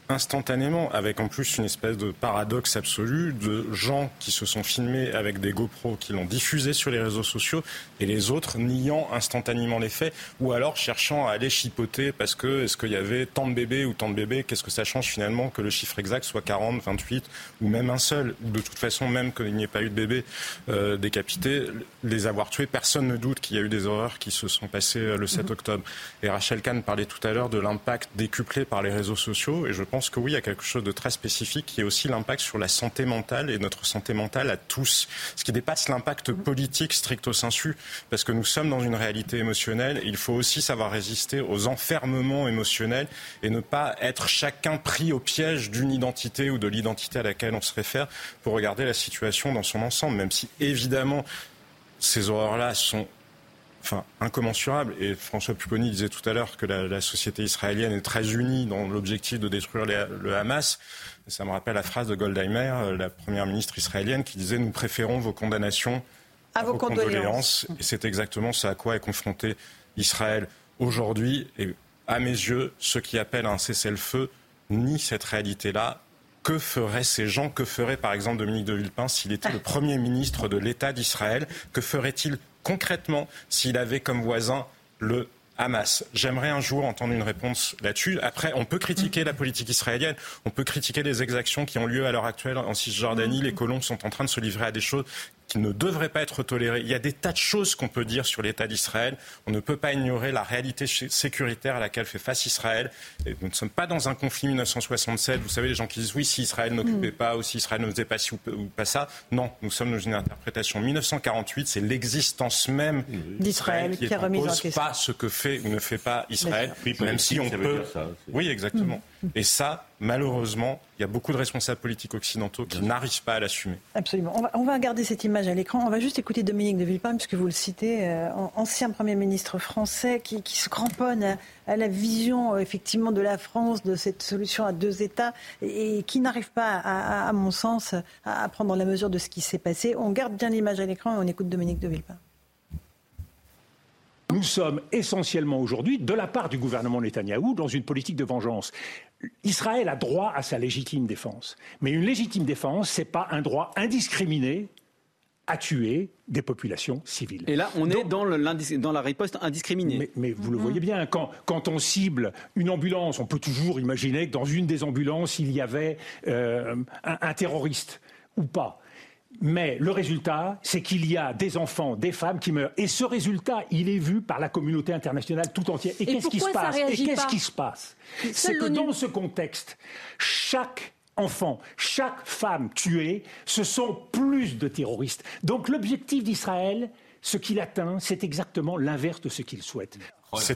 Speaker 14: instantanément, avec en plus une espèce de paradoxe absolu de gens qui se sont filmés avec des GoPros, qui l'ont diffusé sur les réseaux sociaux, et les autres niant instantanément les faits, ou alors cherchant à aller chipoter parce que est-ce qu'il y avait tant de bébés ou tant de bébés, qu'est-ce que ça change finalement que le chiffre exact soit 40, 28 ou même un seul, ou de toute façon même qu'il n'y ait pas eu de bébés euh, décapités, les avoir tués, personne ne doute qu'il y a eu des horreurs qui se sont passées euh, le 7 mhm. octobre. Et Rachel Kahn parlait tout à l'heure de l'impact décuplé par les réseaux sociaux, et je pense pense que oui, il y a quelque chose de très spécifique qui est aussi l'impact sur la santé mentale et notre santé mentale à tous, ce qui dépasse l'impact politique stricto sensu, parce que nous sommes dans une réalité émotionnelle il faut aussi savoir résister aux enfermements émotionnels et ne pas être chacun pris au piège d'une identité ou de l'identité à laquelle on se réfère pour regarder la situation dans son ensemble, même si évidemment ces horreurs-là sont enfin, incommensurable. Et François Pupponi disait tout à l'heure que la, société israélienne est très unie dans l'objectif de détruire le Hamas. ça me rappelle la phrase de Goldheimer, euh, la première ministre israélienne, qui disait Nous préférons vos condamnations
Speaker 1: à, vos, condoléances.
Speaker 14: Et c'est exactement ce à quoi est confronté Israël aujourd'hui. Et à mes yeux, ceux qui appellent à un cessez-le-feu nient cette réalité-là que feraient ces gens? Que ferait par exemple Dominique de Villepin s'il était le Premier ministre de l'État d'Israël? Que ferait-il concrètement s'il avait comme voisin le Hamas. J'aimerais un jour entendre une réponse là-dessus. Après, on peut critiquer la politique israélienne, on peut critiquer les exactions qui ont lieu à l'heure actuelle en Cisjordanie. Les colons sont en train de se livrer à des choses qui ne devrait pas être toléré. Il y a des tas de choses qu'on peut dire sur l'État d'Israël. On ne peut pas ignorer la réalité sécuritaire à laquelle fait face Israël. Et nous ne sommes pas dans un conflit 1967. Vous savez, les gens qui disent oui, si Israël n'occupait mm. pas ou si Israël ne faisait pas ci ou pas ça. Non, nous sommes dans une interprétation. 1948, c'est l'existence même d'Israël qui, qui a remis en question. pas ce que fait ou ne fait pas Israël, même si on peut. oui, exactement. Mm. Et ça, malheureusement, il y a beaucoup de responsables politiques occidentaux qui n'arrivent pas à l'assumer.
Speaker 1: Absolument. On va, on va, garder cette image à l'écran. On va juste écouter Dominique de Villepin, puisque vous le citez, euh, ancien Premier ministre français qui, qui se cramponne à, la vision, euh, effectivement, de la France, de cette solution à deux États, et, qui n'arrive pas, à, à, mon sens, à, à prendre la mesure de ce qui s'est passé. On garde bien l'image à l'écran et on écoute Dominique de Villepin.
Speaker 15: Nous sommes essentiellement aujourd'hui, de la part du gouvernement Netanyahou, dans une politique de vengeance. Israël a droit à sa légitime défense. Mais une légitime défense, ce n'est pas un droit indiscriminé à tuer des populations civiles.
Speaker 16: Et là, on est dans, dans, la riposte indiscriminée.
Speaker 15: Mais, vous le voyez bien, quand, quand, on cible une ambulance, on peut toujours imaginer que dans une des ambulances, il y avait euh, un, un terroriste ou pas. Mais le résultat, c'est qu'il y a des enfants, des femmes qui meurent. Et ce résultat, il est vu par la communauté internationale tout entière. Et, qu'est-ce qui se passe Et qu'est-ce qui se passe C'est que dans ce contexte, chaque enfant, chaque femme tuée, ce sont plus de terroristes. Donc l'objectif d'Israël, ce qu'il atteint, c'est exactement l'inverse de ce qu'il souhaite.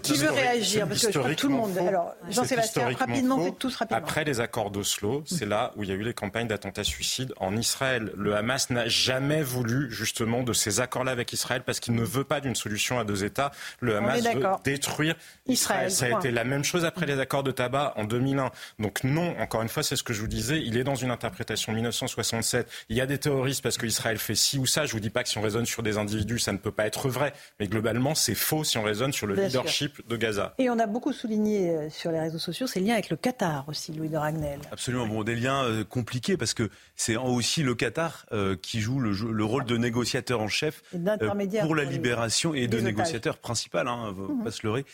Speaker 1: Qui veut réagir Parce que je crois que tout le monde. Alors, Jean-Sébastien, rapidement, faites tous rapidement.
Speaker 14: Après les accords d'Oslo, c'est là où il y a eu les campagnes d'attentats suicides en Israël. Le Hamas n'a jamais voulu justement de ces accords-là avec Israël parce qu'il ne veut pas d'une solution à deux États. Le Hamas veut détruire Israël. Ça a été la même chose après les accords de tabac en 2001. Donc non, encore une fois, c'est ce que je vous disais. Il est dans une interprétation 1967. Il y a des terroristes parce qu'Israël fait ci ou ça. Je vous dis pas que si on raisonne sur des individus, ça ne peut pas être vrai. Mais globalement, c'est faux si on raisonne sur le leader de Gaza.
Speaker 1: Et on a beaucoup souligné euh, sur les réseaux sociaux ces liens avec le Qatar aussi, Louis de Ragnel.
Speaker 3: Absolument, bon, des liens euh, compliqués parce que c'est aussi le Qatar euh, qui joue le, rôle de négociateur en chef pour la libération et de négociateur principal, hein, mhm. pas se leurrer,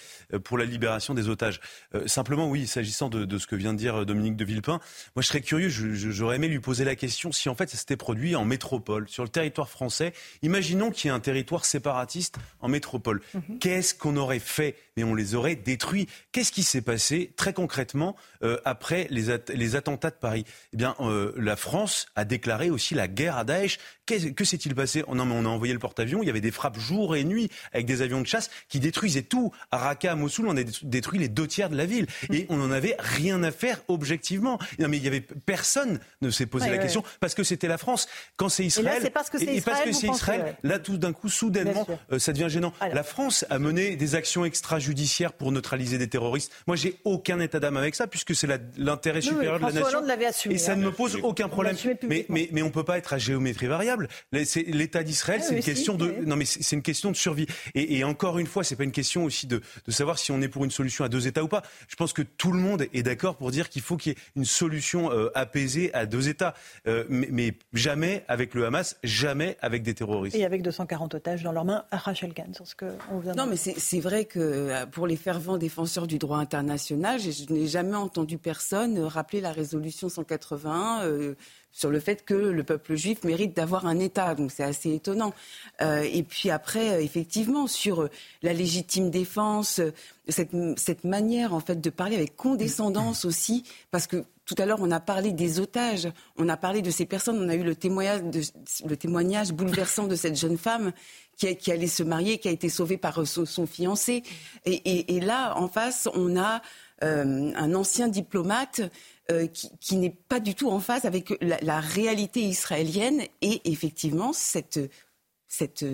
Speaker 3: pour la libération des otages. simplement, oui, s'agissant de, ce que vient de dire Dominique de Villepin, moi je serais curieux, j'aurais aimé lui poser la question si en fait ça s'était produit en métropole, sur le territoire français. Imaginons qu'il y ait un territoire séparatiste en métropole. Mhm. Qu'est-ce qu'on aurait fait et on les aurait détruits. Qu'est-ce qui s'est passé très concrètement euh, après les, les, attentats de Paris? Eh bien, euh, la France a déclaré aussi la guerre à Daesh. que s'est-il passé? Oh Non, mais on a envoyé le porte-avions. Il y avait des frappes jour et nuit avec des avions de chasse qui détruisaient tout. À Raqqa, à Mossoul, on a détruit les deux tiers de la ville et on n'en avait rien à faire objectivement. Non, mais il y avait personne ne s'est posé la question parce que c'était la France. Quand c'est Israël,
Speaker 1: et, parce que c'est Israël,
Speaker 3: là tout d'un coup, soudainement, euh, ça devient gênant. La France a mené des actions extra judiciaire pour neutraliser des terroristes. Moi, j'ai aucun état d'âme avec ça, puisque c'est l'intérêt supérieur de la nation.
Speaker 1: Assumé,
Speaker 3: et ça ne me pose aucun problème. Mais, mais, mais on peut pas être à géométrie variable. L'État d'Israël, ah c'est une question de non, mais c'est une question de survie. Et, et encore une fois, c'est pas une question aussi de, de, savoir si on est pour une solution à deux États ou pas. Je pense que tout le monde est d'accord pour dire qu'il faut qu'il y ait une solution euh, apaisée à deux États, euh, mais, mais, jamais avec le Hamas, jamais avec des terroristes.
Speaker 1: Et avec 240 otages dans leurs mains, à Rachel Kahn, sur ce que on vient.
Speaker 4: Non, mais c'est vrai que euh, pour les fervents défenseurs du droit international, je n'ai jamais entendu personne rappeler la résolution 181 euh, sur le fait que le peuple juif mérite d'avoir un État. Donc c'est assez étonnant. Euh, et puis après, effectivement, sur la légitime défense, cette, cette, manière en fait de parler avec condescendance aussi, parce que tout à l'heure on a parlé des otages, on a parlé de ces personnes, on a eu le témoignage, de, le témoignage bouleversant de cette jeune femme qui, allait se marier, qui a été sauvée par son, fiancé. Et, là, en face, on a euh, un ancien diplomate euh, qui, n'est pas du tout en phase avec la, réalité israélienne et effectivement cette, cette,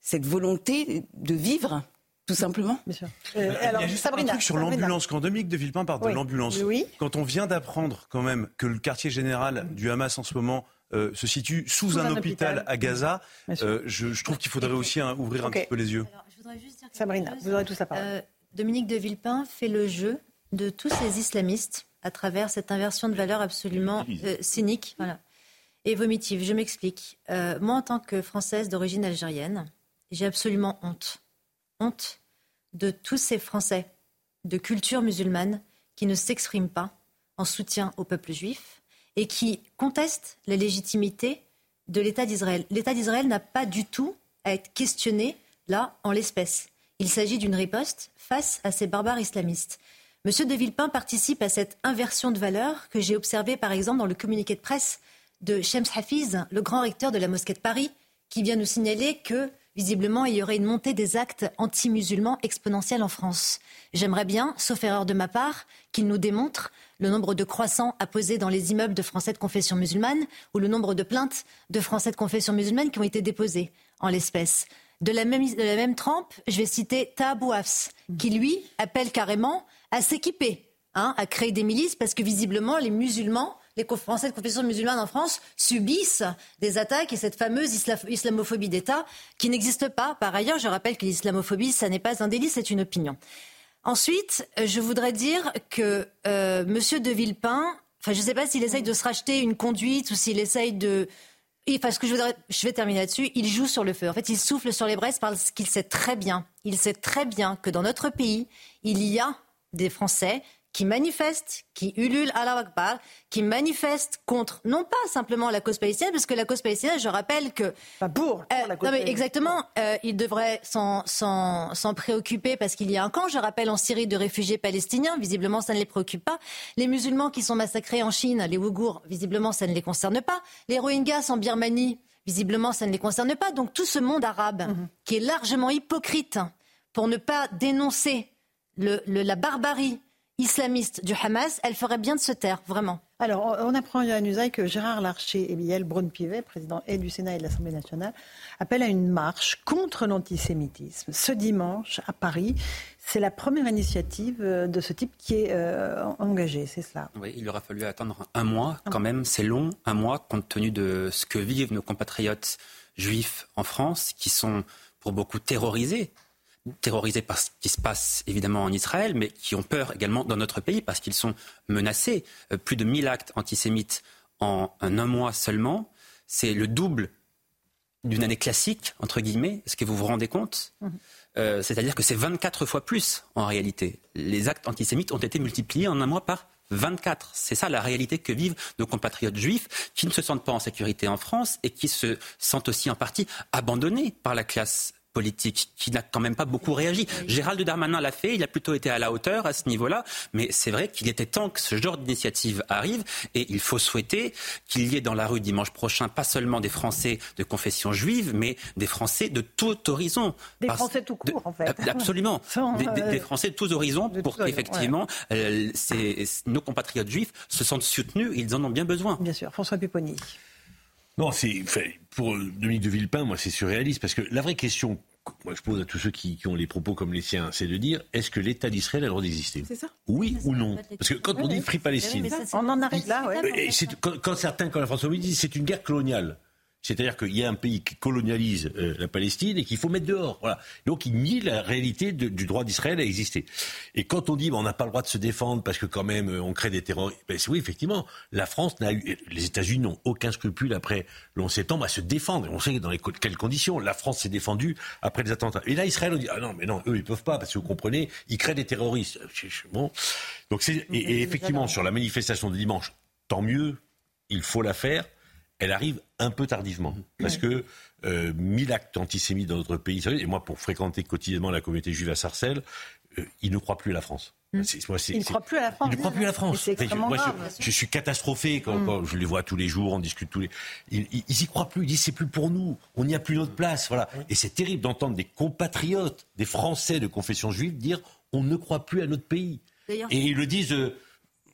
Speaker 4: cette volonté de vivre tout simplement.
Speaker 3: Bien sûr. Euh, alors, Il y a juste un truc sur l'ambulance. Quand Dominique de Villepin parle de l'ambulance, quand on vient d'apprendre quand même que le quartier général du Hamas en ce moment euh, se situe sous, un, hôpital, à Gaza, euh, je, trouve qu'il faudrait aussi hein, ouvrir un petit peu les yeux.
Speaker 1: je voudrais juste dire Sabrina, vous aurez tous la parole. Euh,
Speaker 11: Dominique de Villepin fait le jeu de tous ces islamistes à travers cette inversion de valeur absolument cynique voilà, et vomitive. Je m'explique. moi, en tant que Française d'origine algérienne, j'ai absolument honte. Honte de tous ces Français de culture musulmane qui ne s'expriment pas en soutien au peuple juif, et qui conteste la légitimité de l'État d'Israël. L'État d'Israël n'a pas du tout à être questionné là en l'espèce. Il s'agit d'une riposte face à ces barbares islamistes. Monsieur de Villepin participe à cette inversion de valeurs que j'ai observée par exemple dans le communiqué de presse de Shems Hafiz, le grand recteur de la mosquée de Paris, qui vient nous signaler que visiblement, il y aurait une montée des actes anti-musulmans exponentielle en France. J'aimerais bien, sauf erreur de ma part, qu'il nous démontre le nombre de croissants apposés dans les immeubles de Français de confession musulmane ou le nombre de plaintes de Français de confession musulmane qui ont été déposées en l'espèce. De la même, de la même trempe, je vais citer Taabouafs, qui lui appelle carrément à s'équiper, hein, à créer des milices, parce que visiblement les musulmans, les Français de confession musulmane en France subissent des attaques et cette fameuse islamophobie d'État qui n'existe pas. Par ailleurs, je rappelle que l'islamophobie, ça n'est pas un délit, c'est une opinion. Ensuite, je voudrais dire que euh, M. de Villepin, enfin, je ne sais pas s'il essaye de se racheter une conduite ou s'il essaye de parce que je, voudrais, je vais terminer là-dessus, il joue sur le feu. En fait, il souffle sur les braises parce qu'il sait très bien, il sait très bien que dans notre pays, il y a des Français qui manifestent, qui ululent à la Akbar, qui manifestent contre, non pas simplement la cause palestinienne, parce que la cause palestinienne, je rappelle que...
Speaker 1: Pas pour,
Speaker 11: euh,
Speaker 1: la cause
Speaker 11: non mais Exactement, euh, il devrait s'en préoccuper parce qu'il y a un camp, je rappelle, en Syrie de réfugiés palestiniens, visiblement ça ne les préoccupe pas. Les musulmans qui sont massacrés en Chine, les Ouïghours, visiblement ça ne les concerne pas. Les Rohingyas en Birmanie, visiblement ça ne les concerne pas. Donc tout ce monde arabe, mhm. qui est largement hypocrite pour ne pas dénoncer le, la barbarie islamiste du Hamas, elle ferait bien de se taire, vraiment.
Speaker 1: Alors, on apprend, Yann Usaï, que Gérard Larcher et Miel Braun-Pivet, président et du Sénat et de l'Assemblée nationale, appellent à une marche contre l'antisémitisme ce dimanche à Paris. C'est la première initiative euh, de ce type qui est euh, engagée, c'est cela
Speaker 13: Oui, il aura fallu attendre un mois quand même, c'est long, un mois, compte tenu de ce que vivent nos compatriotes juifs en France, qui sont pour beaucoup terrorisés terrorisés par ce qui se passe évidemment en Israël, mais qui ont peur également dans notre pays parce qu'ils sont menacés. Euh, plus de 1000 actes antisémites en un, mois seulement, c'est le double d'une année classique, entre guillemets. Est-ce que vous vous rendez compte? Mhm. euh, C'est-à-dire que c'est 24 fois plus en réalité. Les actes antisémites ont été multipliés en un mois par 24. C'est ça la réalité que vivent nos compatriotes juifs qui ne se sentent pas en sécurité en France et qui se sentent aussi en partie abandonnés par la classe politique qui n'a quand même pas beaucoup réagi. Gérald Darmanin l'a fait, il a plutôt été à la hauteur à ce niveau-là, mais c'est vrai qu'il était temps que ce genre d'initiative arrive et il faut souhaiter qu'il y ait dans la rue dimanche prochain pas seulement des Français de confession juive, mais des Français de tout horizon.
Speaker 1: Des Français tout court, en fait.
Speaker 13: Absolument. Euh, des, Français de tous horizons pour qu'effectivement euh, nos compatriotes juifs se sentent soutenus, ils en ont bien besoin.
Speaker 1: Bien sûr. François Pupponi.
Speaker 8: Non, c'est pour Dominique de Villepin, moi, c'est surréaliste parce que la vraie question, moi, je pose à tous ceux qui, ont les propos comme les siens, c'est de dire est-ce que l'État d'Israël a le droit d'exister?
Speaker 1: C'est ça.
Speaker 8: Oui ou non Parce que quand on dit Free Palestine,
Speaker 1: on en arrive là.
Speaker 8: Et quand, quand, certains, comme la France disent c'est une guerre coloniale. C'est-à-dire qu'il y a un pays qui colonialise euh, la Palestine et qu'il faut mettre dehors. Voilà. Donc il nie la réalité du droit d'Israël à exister. Et quand on dit ben, on n'a pas le droit de se défendre parce que quand même euh, on crée des terroristes, ben, oui effectivement, la France n'a eu, les États-Unis n'ont aucun scrupule après le 11 septembre à se défendre. Et on sait dans les, quelles conditions la France s'est défendue après les attentats. Et là Israël on dit ah non mais non eux ils peuvent pas parce que vous comprenez ils créent des terroristes. Bon. Donc c'est et effectivement sur la manifestation de dimanche tant mieux il faut la faire elle arrive un peu tardivement. Parce que euh, mille actes antisémites dans notre pays, et moi, pour fréquenter quotidiennement la communauté juive à Sarcelles, euh, ils ne croient plus à la France.
Speaker 1: Mmh. ils ne croient plus à la France.
Speaker 8: Ils ne croient plus à la France. moi, je, suis catastrophé quand, mmh. quand, je les vois tous les jours, on discute tous les. Ils, ils, y croient plus. Ils disent c'est plus pour nous. On n'y a plus notre place. Voilà. Et c'est terrible d'entendre des compatriotes, des Français de confession juive dire on ne croit plus à notre pays. Et ils le disent. Euh,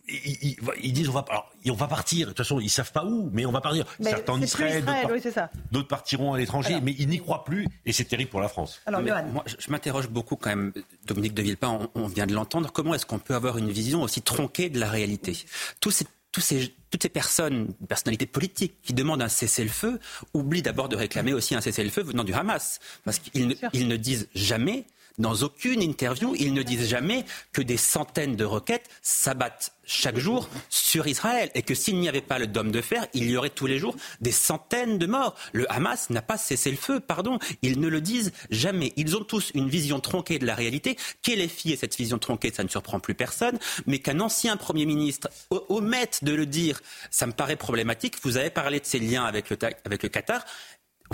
Speaker 8: ils, disent on va, on va partir. De toute façon, ils savent pas où, mais on va partir. Certains en Israël, d'autres, partiront à l'étranger, mais ils n'y croient plus, et c'est terrible pour la France.
Speaker 13: Alors, moi, je, m'interroge beaucoup quand même, Dominique de Villepin, on, vient de l'entendre. Comment est-ce qu'on peut avoir une vision aussi tronquée de la réalité? Tous ces, tous ces, toutes ces personnes, personnalités politiques qui demandent un cessez-le-feu, oublient d'abord de réclamer aussi un cessez-le-feu venant du Hamas, parce qu'ils ne disent jamais dans aucune interview, ils ne disent jamais que des centaines de roquettes s'abattent chaque jour sur Israël et que s'il n'y avait pas le dôme de fer, il y aurait tous les jours des centaines de morts. Le Hamas n'a pas cessé le feu, pardon. Ils ne le disent jamais. Ils ont tous une vision tronquée de la réalité. Qu'elle est fiée cette vision tronquée, ça ne surprend plus personne. Mais qu'un ancien Premier ministre omette de le dire, ça me paraît problématique. Vous avez parlé de ces liens avec le Qatar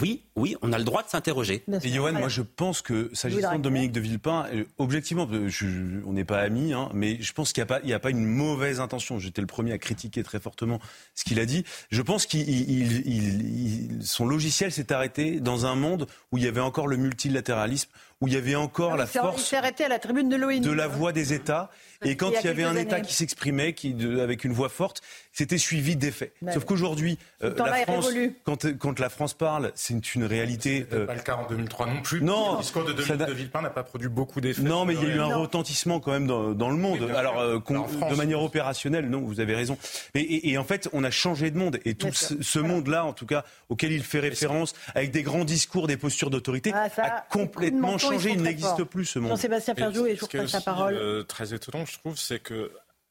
Speaker 13: oui, oui, on a le droit de s'interroger.
Speaker 3: Et Johan, moi je pense que, s'agissant de Dominique de Villepin, euh, objectivement, on n'est pas amis, hein, mais je pense qu'il n'y a, a, pas une mauvaise intention. J'étais le premier à critiquer très fortement ce qu'il a dit. Je pense que son logiciel s'est arrêté dans un monde où il y avait encore le multilatéralisme, où il y avait encore ah, la force
Speaker 1: à la tribune de,
Speaker 3: de la voix des États. Et quand il y, avait un État qui s'exprimait, qui, avec une voix forte, c'était suivi d'effets. Sauf qu'aujourd'hui, euh, la France, quand, quand, la France parle, c'est une réalité.
Speaker 14: Ce euh... pas le cas en 2003 non plus. Non, le discours de Dominique de Villepin n'a pas produit beaucoup d'effets.
Speaker 3: Non, mais il y a eu un retentissement quand même dans, dans le monde. Alors, euh, de manière opérationnelle, non, vous avez raison. Et, et, en fait, on a changé de monde. Et tout ce, monde-là, en tout cas, auquel il fait référence, avec des grands discours, des postures d'autorité, ah, a complètement changé. Il n'existe plus ce monde.
Speaker 1: Jean-Sébastien Ferjou, et je vous passe la parole.
Speaker 14: Euh, très étonnant, je trouve, c'est que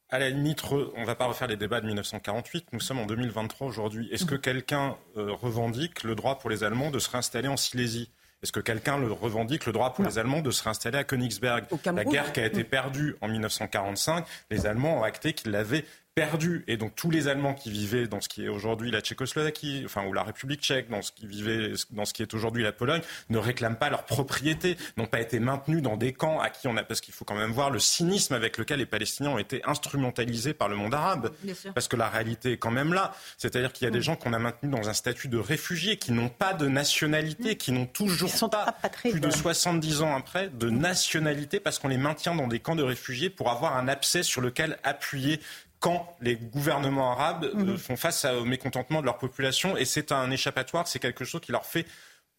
Speaker 14: à la limite, on ne va pas refaire les débats de 1948. Nous sommes en 2023 aujourd'hui. Est-ce que quelqu'un euh, revendique le droit pour les Allemands de se réinstaller en Silésie? Est-ce que quelqu'un le revendique le droit pour les Allemands de se réinstaller à Königsberg? La guerre qui a été perdue en 1945, les Allemands ont acté qu'ils l'avaient perdu. Et donc tous les Allemands qui vivaient dans ce qui est aujourd'hui la Tchécoslovaquie, enfin ou la République tchèque, dans ce qui vivait dans ce qui est aujourd'hui la Pologne, ne réclament pas leur propriété, n'ont pas été maintenus dans des camps à qui on a parce qu'il faut quand même voir le cynisme avec lequel les Palestiniens ont été instrumentalisés par le monde arabe. Parce que la réalité est quand même là. C'est-à-dire qu'il y a des gens qu'on a maintenus dans un statut de réfugiés, qui n'ont pas de nationalité, qui n'ont toujours pas, plus de 70 ans après, de nationalité parce qu'on les maintient dans des camps de réfugiés pour avoir un abcès sur lequel appuyer quand les gouvernements arabes euh, mhm. font face au mécontentement de leur population. Et c'est un échappatoire, c'est quelque chose qui leur fait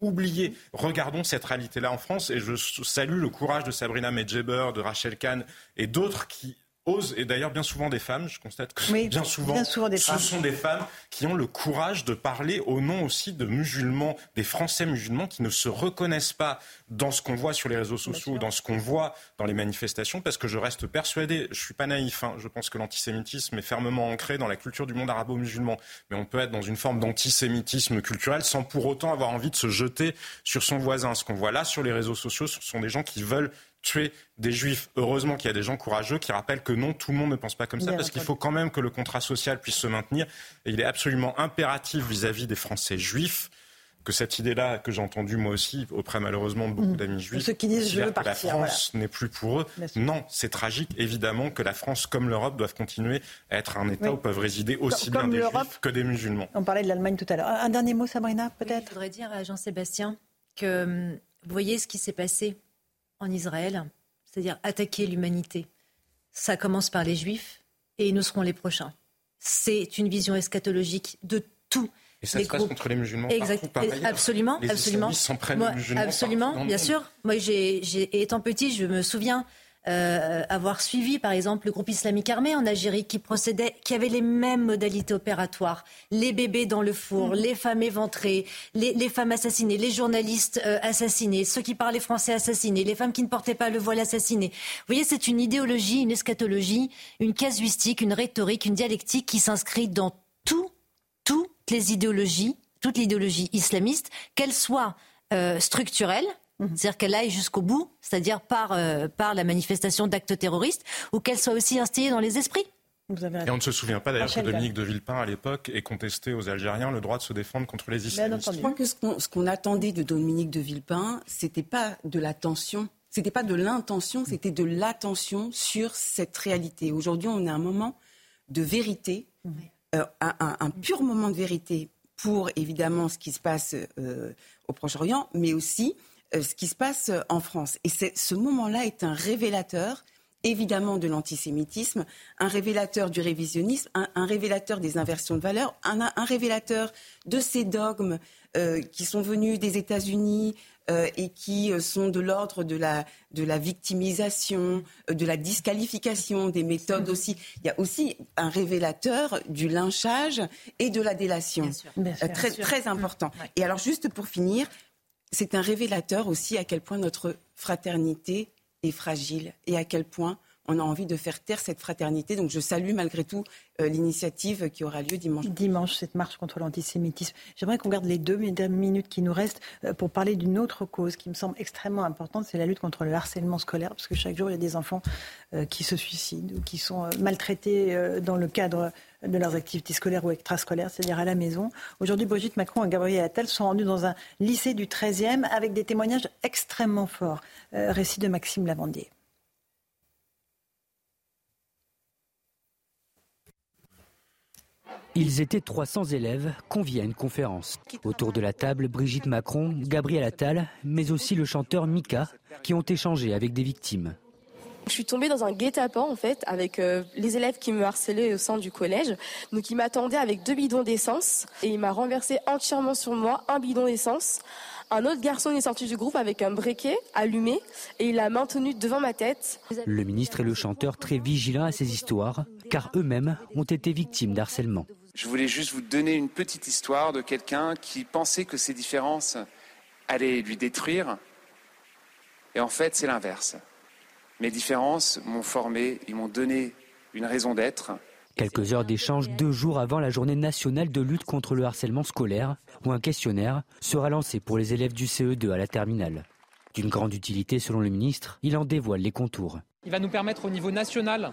Speaker 14: oublier. Regardons cette réalité-là en France. Et je salue le courage de Sabrina Medjeber, de Rachel Kahn et d'autres qui et d'ailleurs bien souvent des femmes, je constate que bien, souvent, ce sont des femmes qui ont le courage de parler au nom aussi de musulmans, des Français musulmans qui ne se reconnaissent pas dans ce qu'on voit sur les réseaux sociaux, ou dans ce qu'on voit dans les manifestations, parce que je reste persuadé, je suis pas naïf, hein, je pense que l'antisémitisme est fermement ancré dans la culture du monde arabo-musulman, mais on peut être dans une forme d'antisémitisme culturel sans pour autant avoir envie de se jeter sur son voisin. Ce qu'on voit là sur les réseaux sociaux, ce sont des gens qui veulent tuer des juifs. Heureusement qu'il y a des gens courageux qui rappellent que non, tout le monde ne pense pas comme ça, parce qu'il faut quand même que le contrat social puisse se maintenir. Et il est absolument impératif vis-à-vis des Français juifs que cette idée-là, que j'ai entendue moi aussi, auprès malheureusement de beaucoup mmh. d'amis juifs,
Speaker 1: ceux qui disent je veux
Speaker 14: partir, la France n'est plus pour eux. Non, c'est tragique, évidemment, que la France, comme l'Europe, doivent continuer à être un État où peuvent résider aussi bien des juifs que des musulmans.
Speaker 1: On parlait de l'Allemagne tout à l'heure. Un dernier mot, Sabrina, peut-être?
Speaker 11: Je voudrais dire à Jean-Sébastien que hum, vous voyez ce qui s'est passé en Israël c'est-à-dire attaquer l'humanité. Ça commence par les juifs et nous serons les prochains. C'est une vision eschatologique de tout.
Speaker 14: Et ça se passe contre les musulmans
Speaker 11: exact, Absolument, absolument. absolument, bien sûr. Moi, j'ai, étant petit, je me souviens euh, avoir suivi, par exemple, le groupe islamique armé en Algérie qui procédait, qui avait les mêmes modalités opératoires. Les bébés dans le four, mhm. les femmes éventrées, les, femmes assassinées, les journalistes euh, assassinés, ceux qui parlaient français assassinés, les femmes qui ne portaient pas le voile assassinées. Vous voyez, c'est une idéologie, une eschatologie, une casuistique, une rhétorique, une dialectique qui s'inscrit dans tout, toutes les idéologies, toute l'idéologie islamiste, qu'elle soit euh, structurelle. C'est-à-dire qu'elle aille jusqu'au bout, c'est-à-dire par, euh, par la manifestation d'actes terroristes, ou qu'elle soit aussi instillée dans les esprits.
Speaker 14: Et on ne se souvient pas d'ailleurs que Dominique de Villepin, à l'époque, ait contesté aux Algériens le droit de se défendre contre les islamistes.
Speaker 4: Je crois que ce qu'on attendait de Dominique de Villepin, c'était pas de l'attention, c'était pas de l'intention, c'était de l'attention sur cette réalité. Aujourd'hui, on a un moment de vérité, euh, un, pur moment de vérité pour évidemment ce qui se passe euh, au Proche-Orient, mais aussi euh, ce qui se passe euh, en France. Et ce moment-là est un révélateur évidemment de l'antisémitisme, un révélateur du révisionnisme, un, révélateur des inversions de valeurs, un, révélateur de ces dogmes euh, qui sont venus des États-Unis et qui sont de l'ordre de la, de la victimisation, de la disqualification, des méthodes aussi. Il y a aussi un révélateur du lynchage et de la délation. très, très important. Et alors juste pour finir, c'est un révélateur aussi à quel point notre fraternité est fragile et à quel point on a envie de faire taire cette fraternité. Donc je salue malgré tout euh, l'initiative qui aura lieu dimanche.
Speaker 1: Dimanche, cette marche contre l'antisémitisme. J'aimerais qu'on garde les deux minutes qui nous restent euh, pour parler d'une autre cause qui me semble extrêmement importante, c'est la lutte contre le harcèlement scolaire, parce que chaque jour, il y a des enfants euh, qui se suicident ou qui sont maltraités dans le cadre de leurs activités scolaires ou extrascolaires, c'est-à-dire à la maison. Aujourd'hui, Brigitte Macron et Gabriel Attal sont rendus dans un lycée du 13e avec des témoignages extrêmement forts. récit de Maxime Lavandier.
Speaker 17: Ils étaient 300 élèves conviés à une conférence. Autour de la table, Brigitte Macron, Gabriel Attal, mais aussi le chanteur Mika, qui ont échangé avec des victimes.
Speaker 18: Je suis tombée dans un guet-apens en fait avec euh, les élèves qui me harcelaient au sein du collège. Donc il m'attendait avec deux bidons d'essence et il m'a renversé entièrement sur moi un bidon d'essence. Un autre garçon est sorti du groupe avec un briquet allumé et il l'a maintenu devant ma tête.
Speaker 17: Le ministre et le chanteur très vigilants à ces histoires car eux-mêmes ont été victimes d'harcèlement.
Speaker 19: Je voulais juste vous donner une petite histoire de quelqu'un qui pensait que ces différences allaient lui détruire. Et en fait, c'est l'inverse. Mes différences m'ont formé, ils m'ont donné une raison d'être.
Speaker 17: Quelques heures d'échange deux jours avant la journée nationale de lutte contre le harcèlement scolaire, où un questionnaire sera lancé pour les élèves du CE2 à la terminale. D'une grande utilité selon le ministre, il en dévoile les contours.
Speaker 20: Il va nous permettre au niveau national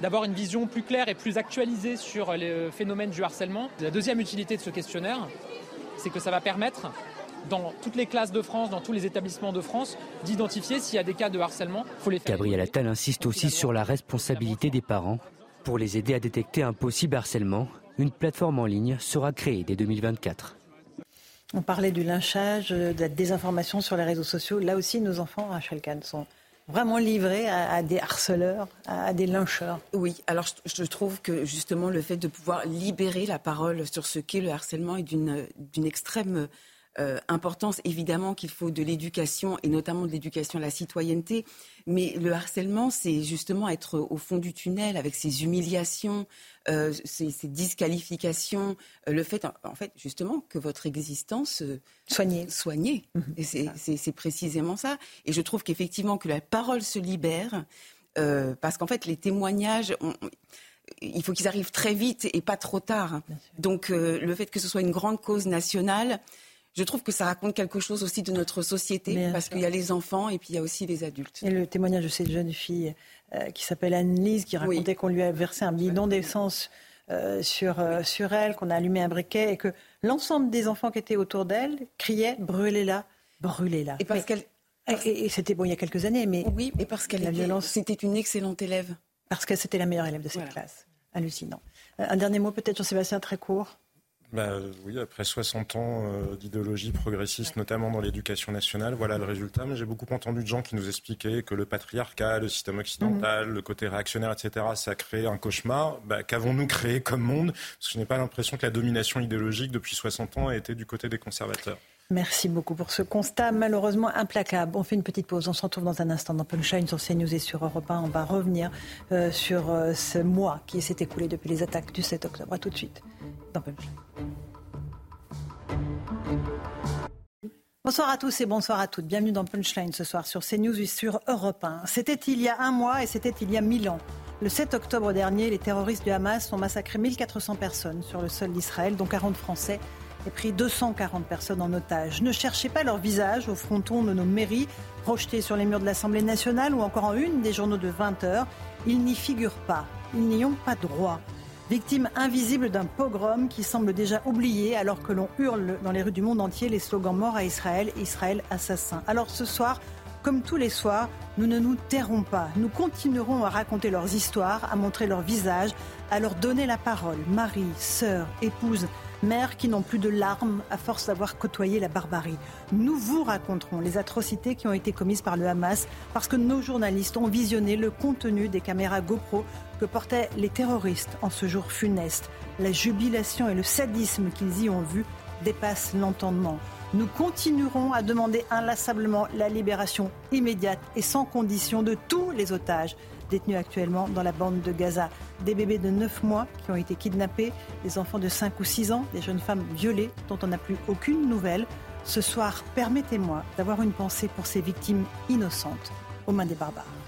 Speaker 20: d'avoir une vision plus claire et plus actualisée sur le phénomène du harcèlement. La deuxième utilité de ce questionnaire, c'est que ça va permettre dans toutes les classes de France, dans tous les établissements de France, d'identifier s'il y a des cas de harcèlement.
Speaker 17: Faut les faire Gabriel Attal insiste aussi sur la responsabilité des parents. Pour les aider à détecter un possible harcèlement, une plateforme en ligne sera créée dès 2024.
Speaker 1: On parlait du lynchage, de la désinformation sur les réseaux sociaux. Là aussi, nos enfants, Rachel Kahn, sont vraiment livrés à, des harceleurs, à, des lyncheurs.
Speaker 4: Oui, alors je, trouve que justement le fait de pouvoir libérer la parole sur ce qu'est le harcèlement est d'une extrême euh, importance. Évidemment qu'il faut de l'éducation et notamment de l'éducation à la citoyenneté, mais le harcèlement, c'est justement être au fond du tunnel avec ces humiliations, euh, ces, disqualifications, euh, le fait, en, fait, justement, que votre existence
Speaker 1: soignée,
Speaker 4: soignée. Mhm. et c'est précisément ça. Et je trouve qu'effectivement que la parole se libère, parce qu'en fait, les témoignages. il faut qu'ils arrivent très vite et pas trop tard. Donc le fait que ce soit une grande cause nationale, je trouve que ça raconte quelque chose aussi de notre société, parce qu'il y a les enfants et puis il y a aussi les adultes.
Speaker 1: Et le témoignage de cette jeune fille euh, qui s'appelle Anne-Lise, qui racontait qu'on lui a versé un bidon d'essence euh, sur, euh, sur elle, qu'on a allumé un briquet, et que l'ensemble des enfants qui étaient autour d'elle criaient brûlez-la, brûlez-la.
Speaker 4: Et parce qu'elle.
Speaker 1: Et, c'était bon il y a quelques années, mais.
Speaker 4: Oui, et parce qu'elle la violence. C'était une excellente élève.
Speaker 1: Parce que c'était la meilleure élève de cette classe. Hallucinant. Un dernier mot peut-être, Jean-Sébastien, très court.
Speaker 14: Bah, oui, après 60 ans euh, d'idéologie progressiste, notamment dans l'éducation nationale, voilà le résultat. Mais j'ai beaucoup entendu de gens qui nous expliquaient que le patriarcat, le système occidental, mhm. le côté réactionnaire, etc., ça crée un cauchemar. Bah, qu'avons-nous créé comme monde? Parce que je n'ai pas l'impression que la domination idéologique depuis 60 ans a été du côté des conservateurs.
Speaker 1: Merci beaucoup pour ce constat malheureusement implacable. On fait une petite pause. On se retrouve dans un instant dans Punchline sur CNews et sur Europe 1. On va revenir euh, sur euh, ce mois qui s'est écoulé depuis les attaques du 7 octobre. A tout de suite dans Punchline. Bonsoir à tous et bonsoir à toutes. Bienvenue dans Punchline ce soir sur CNews et sur Europe 1. C'était il y a un mois et c'était il y a mille ans. Le 7 octobre dernier, les terroristes du Hamas ont massacré 1400 personnes sur le sol d'Israël, dont 40 Français, et pris 240 personnes en otage. Ne cherchez pas leur visage au fronton de nos mairies, projetés sur les murs de l'Assemblée nationale ou encore en une des journaux de 20 heures. Ils n'y figurent pas. Ils n'y ont pas droit victime invisible d'un pogrom qui semble déjà oublié alors que l'on hurle dans les rues du monde entier les slogans Mort à Israël, Israël assassin. Alors ce soir, comme tous les soirs, nous ne nous tairons pas. Nous continuerons à raconter leurs histoires, à montrer leurs visages, à leur donner la parole. Marie, sœur, épouse, mères qui n'ont plus de larmes à force d'avoir côtoyé la barbarie. Nous vous raconterons les atrocités qui ont été commises par le Hamas parce que nos journalistes ont visionné le contenu des caméras GoPro que portaient les terroristes en ce jour funeste. La jubilation et le sadisme qu'ils y ont vu dépassent l'entendement. Nous continuerons à demander inlassablement la libération immédiate et sans condition de tous les otages détenus actuellement dans la bande de Gaza. Des bébés de 9 mois qui ont été kidnappés, des enfants de 5 ou 6 ans, des jeunes femmes violées dont on n'a plus aucune nouvelle. Ce soir, permettez-moi d'avoir une pensée pour ces victimes innocentes aux mains des barbares.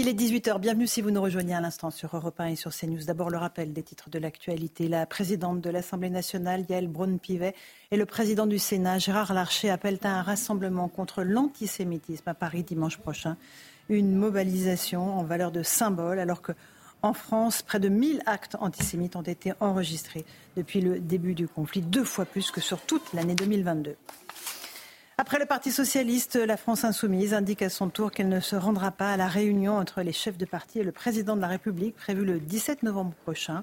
Speaker 1: Il est 18h, bienvenue si vous nous rejoignez à l'instant sur Europe 1 et sur CNews. D'abord le rappel des titres de l'actualité. La présidente de l'Assemblée nationale, Yael Braun-Pivet, et le président du Sénat, Gérard Larcher, appellent à un rassemblement contre l'antisémitisme à Paris dimanche prochain. Une mobilisation en valeur de symbole alors que en France, près de 1000 actes antisémites ont été enregistrés depuis le début du conflit, deux fois plus que sur toute l'année 2022. Après le Parti socialiste, la France insoumise indique à son tour qu'elle ne se rendra pas à la réunion entre les chefs de parti et le président de la République prévue le 17 novembre prochain.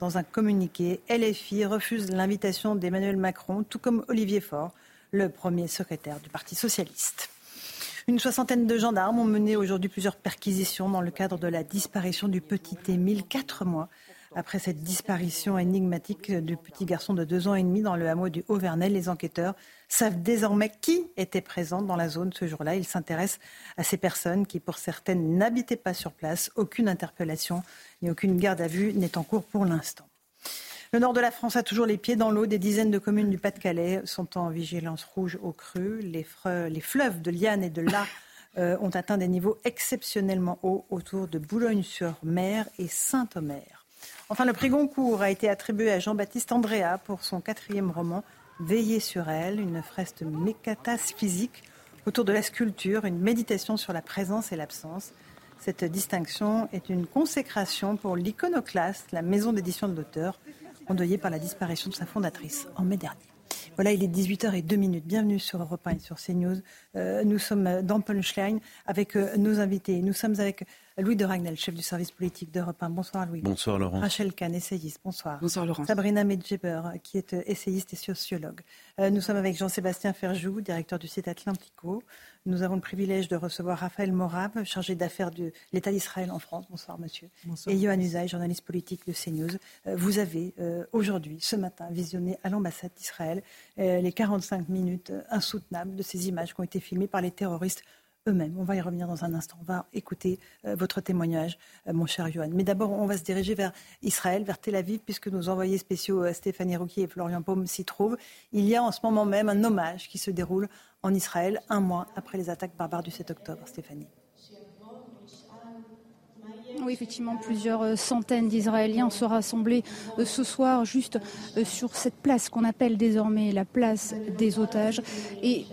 Speaker 1: Dans un communiqué, LFI refuse l'invitation d'Emmanuel Macron, tout comme Olivier Faure, le premier secrétaire du Parti socialiste. Une soixantaine de gendarmes ont mené aujourd'hui plusieurs perquisitions dans le cadre de la disparition du petit Émile, quatre mois après cette disparition énigmatique du petit garçon de deux ans et demi dans le hameau du Haut-Vernel, les enquêteurs savent désormais qui était présent dans la zone ce jour-là. Ils s'intéressent à ces personnes qui, pour certaines, n'habitaient pas sur place. Aucune interpellation ni aucune garde à vue n'est en cours pour l'instant. Le nord de la France a toujours les pieds dans l'eau. Des dizaines de communes du Pas-de-Calais sont en vigilance rouge au cru. Les, fleuves de Liane et de La euh, ont atteint des niveaux exceptionnellement hauts autour de Boulogne-sur-Mer et Saint-Omer. Enfin, le prix Goncourt a été attribué à Jean-Baptiste Andrea pour son quatrième roman, Veiller sur elle, une fresque mécatasphysique autour de la sculpture, une méditation sur la présence et l'absence. Cette distinction est une consécration pour l'iconoclaste, la maison d'édition de l'auteur, endeuillée par la disparition de sa fondatrice en mai dernier. Voilà, il est 18h02 Bienvenue sur Europe 1 et sur CNews. Euh, nous sommes dans Punchline avec euh, nos invités. Nous sommes avec Louis de Ragnel, chef du service politique d'Europe 1. Bonsoir Louis.
Speaker 3: Bonsoir Laurent.
Speaker 1: Rachel Kahn, essayiste. Bonsoir.
Speaker 4: Bonsoir Laurent.
Speaker 1: Sabrina Medjeber, qui est euh, essayiste et sociologue. Euh, nous sommes avec Jean-Sébastien Ferjou, directeur du site Atlantico. Nous avons le privilège de recevoir Raphaël Morab, chargé d'affaires de l'État d'Israël en France. Bonsoir monsieur.
Speaker 21: Bonsoir.
Speaker 1: Et Yohann Usaï, journaliste politique de CNews. Euh, vous avez aujourd'hui, ce matin, visionné à l'ambassade d'Israël les 45 minutes insoutenables de ces images qui ont été filmées par les terroristes eux-mêmes. On va y revenir dans un instant. On va écouter euh, votre témoignage, euh, mon cher Johan. Mais d'abord, on va se diriger vers Israël, vers Tel Aviv, puisque nos envoyés spéciaux euh, Stéphanie Rouquier et Florian Paume s'y trouvent. Il y a en ce moment même un hommage qui se déroule en Israël, un mois après les attaques barbares du 7 octobre. Stéphanie.
Speaker 21: Oui, effectivement, plusieurs centaines d'Israéliens se rassemblaient ce soir juste sur cette place qu'on appelle désormais la place des otages. Et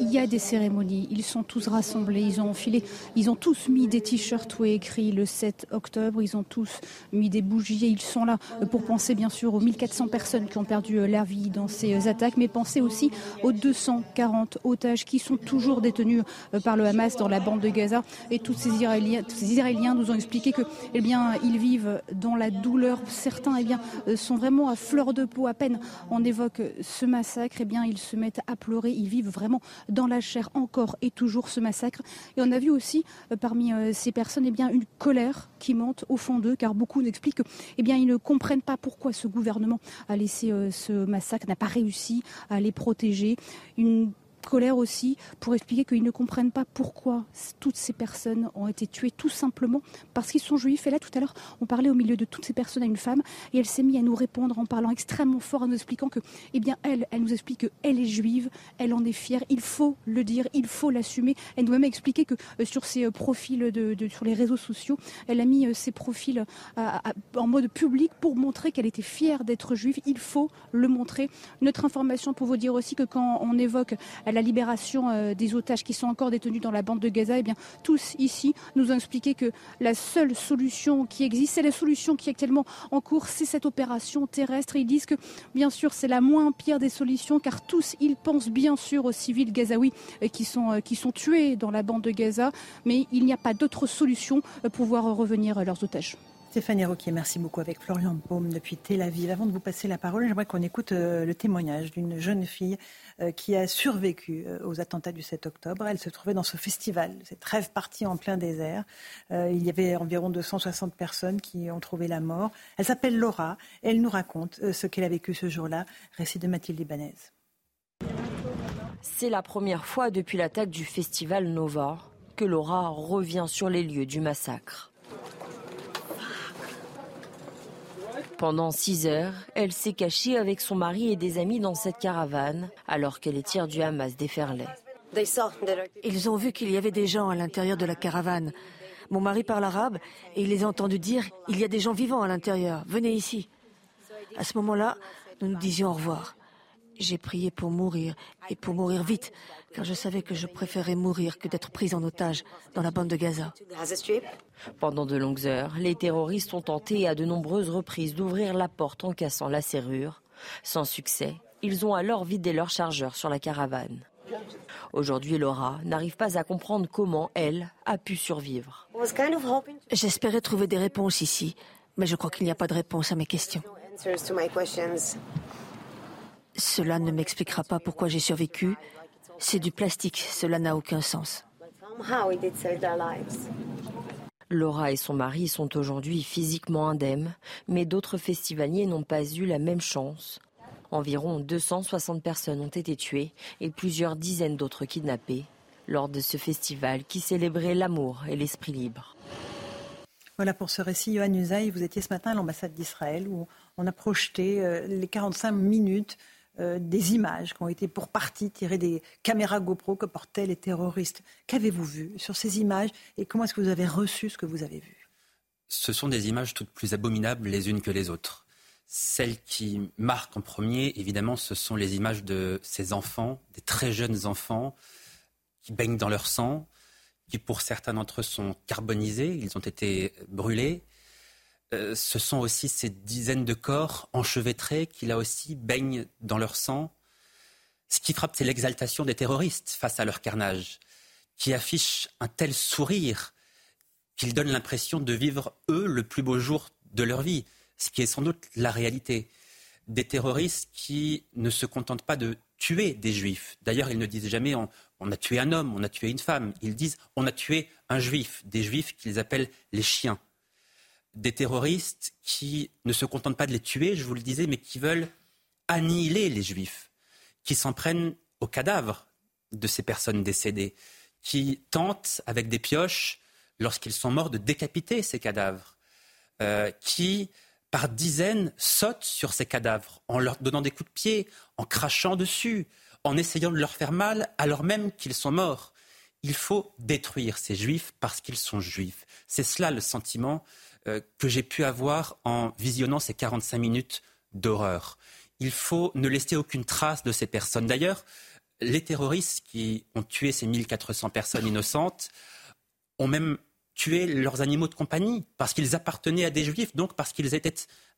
Speaker 21: il y a des cérémonies, ils sont tous rassemblés, ils ont enfilé, ils ont tous mis des t-shirts où est écrit le 7 octobre, ils ont tous mis des bougies et ils sont là pour penser bien sûr aux 1400 personnes qui ont perdu euh, leur vie dans ces euh, attaques, mais penser aussi aux 240 otages qui sont toujours détenus euh, par le Hamas dans la bande de Gaza. Et tous ces Israéliens, ces Israéliens nous ont expliqué que, eh bien, ils vivent dans la douleur. Certains, eh bien, sont vraiment à fleur de peau. À peine on évoque ce massacre, eh bien, ils se mettent à pleurer. Ils vivent vraiment dans la chair encore et toujours ce massacre. Et on a vu aussi euh, parmi euh, ces personnes eh une colère qui monte au fond d'eux, car beaucoup eh bien, ils ne comprennent pas pourquoi ce gouvernement a laissé euh, ce massacre, n'a pas réussi à les protéger. Une colère aussi pour expliquer qu'ils ne comprennent pas pourquoi toutes ces personnes ont été tuées tout simplement parce qu'ils sont juifs. Et là, tout à l'heure, on parlait au milieu de toutes ces personnes à une femme et elle s'est mise à nous répondre en parlant extrêmement fort, en nous expliquant que, eh bien, elle, elle nous explique qu'elle est juive, elle en est fière, il faut le dire, il faut l'assumer. Elle nous a même expliqué que euh, sur ses euh, profils de, sur les réseaux sociaux, elle a mis euh, ses profils en mode public pour montrer qu'elle était fière d'être juive. Il faut le montrer. Notre information pour vous dire aussi que quand on évoque la libération euh, des otages qui sont encore détenus dans la bande de Gaza, eh bien, tous ici nous ont expliqué que la seule solution qui existe, c'est la solution qui est actuellement en cours, c'est cette opération terrestre. Ils disent que, bien sûr, c'est la moins pire des solutions, car tous, ils pensent bien sûr aux civils gazaouis euh, qui sont, euh, qui sont tués dans la bande de Gaza, mais il n'y a pas d'autre solution pour voir revenir leurs otages.
Speaker 1: Stéphanie Roquier, merci beaucoup avec Florian Paume depuis Tel Aviv. Avant de vous passer la parole, j'aimerais qu'on écoute le témoignage d'une jeune fille euh, qui a survécu euh, aux attentats du 7 octobre. Elle se trouvait dans ce festival, cette rêve partie en plein désert. Euh, il y avait environ 260 personnes qui ont trouvé la mort. Elle s'appelle Laura et elle nous raconte ce qu'elle a vécu ce jour-là. Récit de Mathilde Ibanez.
Speaker 5: C'est la première fois depuis l'attaque du festival Nova que Laura revient sur les lieux du massacre. Pendant six heures, elle s'est cachée avec son mari et des amis dans cette caravane, alors que les tirs du Hamas déferlaient.
Speaker 2: Ils ont vu qu'il y avait des gens à l'intérieur de la caravane.
Speaker 22: Mon mari parle arabe et il les a entendus dire Il y a des gens vivants à l'intérieur, venez ici. À ce moment-là, nous nous disions au revoir. J'ai prié pour mourir et pour mourir vite, car je savais que je préférais mourir que d'être prise en otage dans la bande de Gaza.
Speaker 5: Pendant de longues heures, les terroristes ont tenté à de nombreuses reprises d'ouvrir la porte en cassant la serrure. Sans succès, ils ont alors vidé leur chargeur sur la caravane. Aujourd'hui, Laura n'arrive pas à comprendre comment elle a pu survivre.
Speaker 22: J'espérais trouver des réponses ici, mais je crois qu'il n'y a pas de réponse à mes questions. Cela ne m'expliquera pas pourquoi j'ai survécu. C'est du plastique, cela n'a aucun sens.
Speaker 5: Laura et son mari sont aujourd'hui physiquement indemnes, mais d'autres festivaliers n'ont pas eu la même chance. Environ 260 personnes ont été tuées et plusieurs dizaines d'autres kidnappées lors de ce festival qui célébrait l'amour et l'esprit libre.
Speaker 1: Voilà pour ce récit. Yohann Usaï, vous étiez ce matin à l'ambassade d'Israël où on a projeté euh, les 45 minutes euh, des images qui ont été pour partie tirées des caméras GoPro que portaient les terroristes. Qu'avez-vous vu sur ces images et comment est-ce que vous avez reçu ce que vous avez vu?
Speaker 13: Ce sont des images toutes plus abominables les unes que les autres. Celle qui marque en premier, évidemment, ce sont les images de ces enfants, des très jeunes enfants qui baignent dans leur sang, qui pour certains d'entre eux sont carbonisés, ils ont été brûlés, euh, ce sont aussi ces dizaines de corps enchevêtrés qui, là aussi, baignent dans leur sang. Ce qui frappe, c'est l'exaltation des terroristes face à leur carnage, qui affichent un tel sourire qu'ils donnent l'impression de vivre, eux, le plus beau jour de leur vie, ce qui est sans doute la réalité. Des terroristes qui ne se contentent pas de tuer des juifs. D'ailleurs, ils ne disent jamais on, on, a tué un homme, on a tué une femme. Ils disent on a tué un juif, des juifs qu'ils appellent les chiens des terroristes qui ne se contentent pas de les tuer, je vous le disais, mais qui veulent annihiler les juifs, qui s'en prennent aux cadavres de ces personnes décédées, qui tentent avec des pioches, lorsqu'ils sont morts, de décapiter ces cadavres, euh, qui, par dizaines, sautent sur ces cadavres en leur donnant des coups de pied, en crachant dessus, en essayant de leur faire mal alors même qu'ils sont morts. Il faut détruire ces juifs parce qu'ils sont juifs. C'est cela le sentiment euh, que j'ai pu avoir en visionnant ces 45 minutes d'horreur. Il faut ne laisser aucune trace de ces personnes. D'ailleurs, les terroristes qui ont tué ces 1400 personnes innocentes ont même tué leurs animaux de compagnie parce qu'ils appartenaient à des juifs, donc parce qu'ils étaient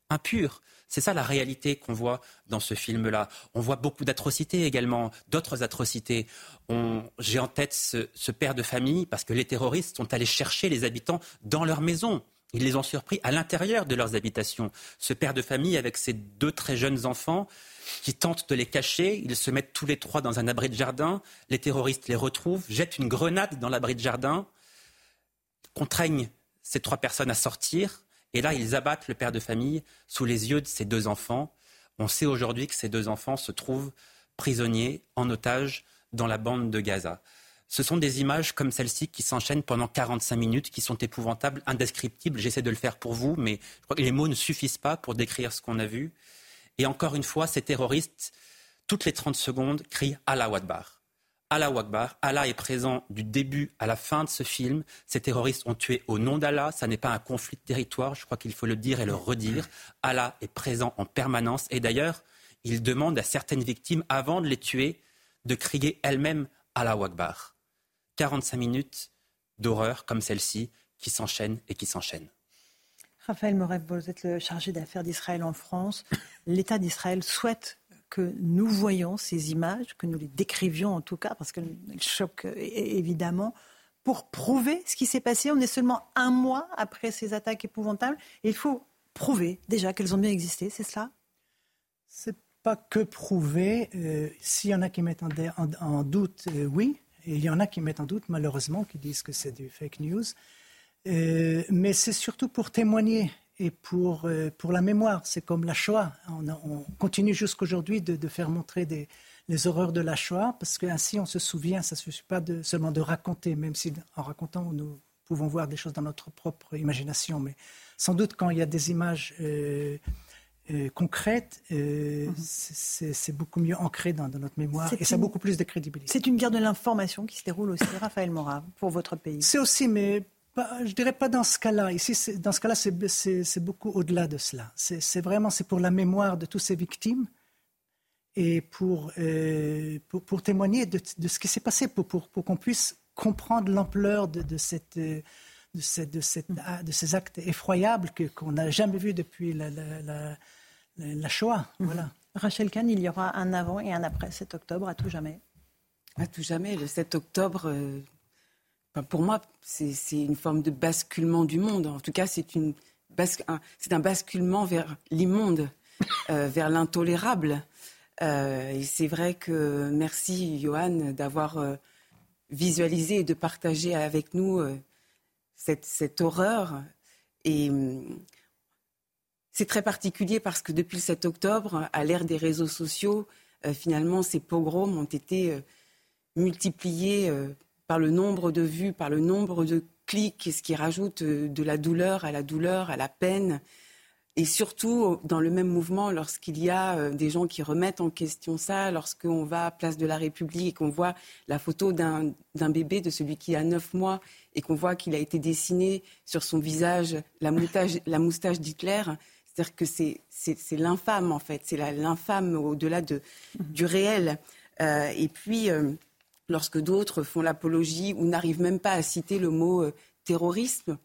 Speaker 13: impurs. C'est ça la réalité qu'on voit dans ce film-là. On voit beaucoup d'atrocités également, d'autres atrocités. J'ai en tête ce, ce, père de famille parce que les terroristes sont allés chercher les habitants dans leur maison. Ils les ont surpris à l'intérieur de leurs habitations. Ce père de famille avec ses deux très jeunes enfants qui tentent de les cacher, ils se mettent tous les trois dans un abri de jardin, les terroristes les retrouvent, jettent une grenade dans l'abri de jardin, contraignent ces trois personnes à sortir, et là ils abattent le père de famille sous les yeux de ses deux enfants. On sait aujourd'hui que ces deux enfants se trouvent prisonniers, en otage, dans la bande de Gaza. Ce sont des images comme celle-ci qui s'enchaînent pendant 45 minutes, qui sont épouvantables, indescriptibles. J'essaie de le faire pour vous, mais je les mots ne suffisent pas pour décrire ce qu'on a vu. Et encore une fois, ces terroristes, toutes les 30 secondes, crient Allah Akbar. Allah Akbar. Allah est présent du début à la fin de ce film. Ces terroristes ont tué au nom d'Allah. Ça n'est pas un conflit de territoire. Je crois qu'il faut le dire et le redire. Allah est présent en permanence. Et d'ailleurs, il demande à certaines victimes, avant de les tuer, de crier elles-mêmes Allah Akbar. 45 minutes d'horreur comme celle-ci qui s'enchaînent et qui s'enchaînent.
Speaker 1: Raphaël Moreb, vous êtes le chargé d'affaires d'Israël en France. L'État d'Israël souhaite que nous voyions ces images, que nous les décrivions en tout cas, parce qu'elles choquent évidemment, pour prouver ce qui s'est passé. On est seulement un mois après ces attaques épouvantables et il faut prouver déjà qu'elles ont bien existé, c'est cela?
Speaker 2: C'est pas que prouver. Euh, S'il y en a qui mettent en, doute, euh, oui, il y en a qui mettent en doute, malheureusement, qui disent que c'est du fake news. Euh, mais c'est surtout pour témoigner et pour, euh, pour la mémoire. C'est comme la Shoah. On, on continue jusqu'aujourd'hui de, de, faire montrer les horreurs de la Shoah, parce qu'ainsi on se souvient, ça ne suffit pas de, seulement de raconter, même si en racontant, nous pouvons voir des choses dans notre propre imagination. Mais sans doute quand il y a des images euh, euh, concrète, euh, mhm. c'est beaucoup mieux ancré dans, notre mémoire et ça a beaucoup plus de crédibilité.
Speaker 1: C'est une guerre de l'information qui se déroule aussi, Raphaël Morat, pour votre pays.
Speaker 2: C'est aussi, mais je dirais pas dans ce cas-là. Ici, dans ce cas-là, c'est beaucoup au-delà de cela. C'est vraiment c'est pour la mémoire de toutes ces victimes et pour, euh, pour, témoigner de, de, ce qui s'est passé, pour, pour, pour qu'on puisse comprendre l'ampleur de, de, cette, de, cette, de, cette, de, ces actes effroyables qu'on n'a jamais vus depuis la, la, la, Shoah. Mhm. Voilà.
Speaker 1: Rachel Kahn, il y aura un avant et un après 7 octobre, à tout jamais.
Speaker 4: À tout jamais. Le 7 octobre, euh, pour moi, c'est une forme de basculement du monde. En tout cas, c'est un, un basculement vers l'immonde, euh, vers l'intolérable. Euh, et c'est vrai que merci, Johan, d'avoir visualisé et de partager avec nous cette, cette, horreur. Et hum, c'est très particulier parce que depuis le 7 octobre, à l'ère des réseaux sociaux, finalement, ces pogroms ont été multipliés par le nombre de vues, par le nombre de clics, ce qui rajoute euh, de la douleur à la douleur, à la peine. Et surtout, dans le même mouvement, lorsqu'il y a euh, des gens qui remettent en question ça, lorsqu'on va à Place de la République et qu'on voit la photo d'un bébé, de celui qui a neuf mois, et qu'on voit qu'il a été dessiné sur son visage la moustache d'Hitler, c'est-à-dire que c'est l'infâme, en fait. C'est l'infâme au-delà de, du réel. Euh, et puis, lorsque d'autres font l'apologie ou n'arrivent même pas à citer le mot euh, terrorisme,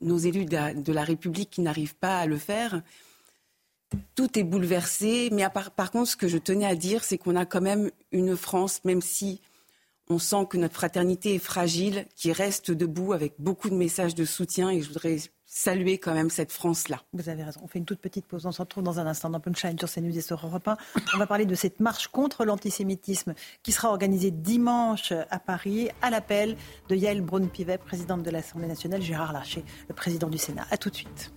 Speaker 4: nos élus de la, République qui n'arrivent pas à le faire, tout est bouleversé. Mais par, contre, ce que je tenais à dire, c'est qu'on a quand même une France, même si on sent que notre fraternité est fragile, qui reste debout avec beaucoup de messages de soutien. Et je voudrais saluer quand même cette France-là.
Speaker 1: Vous avez raison. On fait une toute petite pause. On se retrouve dans un instant dans Punchline sur CNews et sur Europe 1. On va parler de cette marche contre l'antisémitisme qui sera organisée dimanche à Paris à l'appel de Yael Braun-Pivet, présidente de l'Assemblée nationale, Gérard Larcher, le président du Sénat. A tout de suite.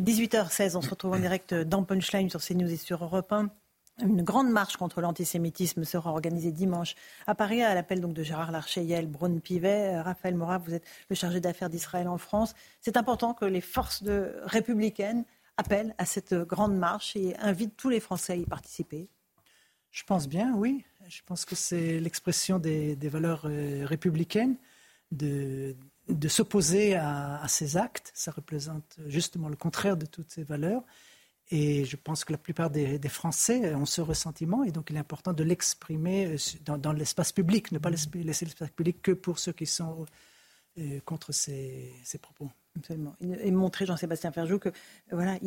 Speaker 1: 18h16, on se retrouve en direct dans Punchline sur CNews et sur Europe 1. Une grande marche contre l'antisémitisme sera organisée dimanche à Paris à l'appel donc de Gérard Larcher, Yael Braun-Pivet. Euh, Raphaël Morat, vous êtes le chargé d'affaires d'Israël en France. C'est important que les forces républicaines appellent à cette grande marche et invitent tous les Français à y participer.
Speaker 2: Je pense bien, oui. Je pense que c'est l'expression des, valeurs euh, républicaines de, s'opposer à, à, ces actes. Ça représente justement le contraire de toutes ces valeurs. Et je pense que la plupart des, Français ont ce ressentiment et donc il est important de l'exprimer euh, dans, l'espace public, ne pas laisser l'espace public que pour ceux qui sont euh, contre ces, propos.
Speaker 1: Absolument. Et montrer, Jean-Sébastien Ferjou, que voilà,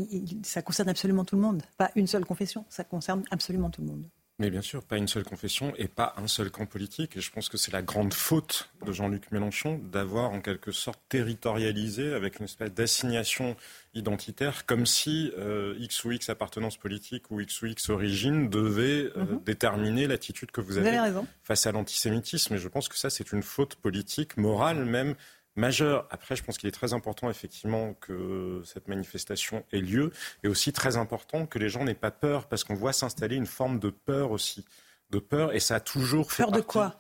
Speaker 1: ça concerne absolument tout le monde. Pas une seule confession, ça concerne absolument tout le monde.
Speaker 14: Mais bien sûr, pas une seule confession et pas un seul camp politique. Et je pense que c'est la grande faute de Jean-Luc Mélenchon d'avoir en quelque sorte territorialisé avec une espèce d'assignation identitaire, comme si euh, X ou X appartenance politique ou X ou X origine devait euh, mhm. déterminer l'attitude que vous avez, face à l'antisémitisme. Et je pense que ça, c'est une faute politique, morale même, majeur. Après, je pense qu'il est très important, effectivement, que cette manifestation ait lieu, et aussi très important que les gens n'aient pas peur, parce qu'on voit s'installer une forme de peur aussi. De peur, et ça a toujours fait.
Speaker 1: Peur de quoi?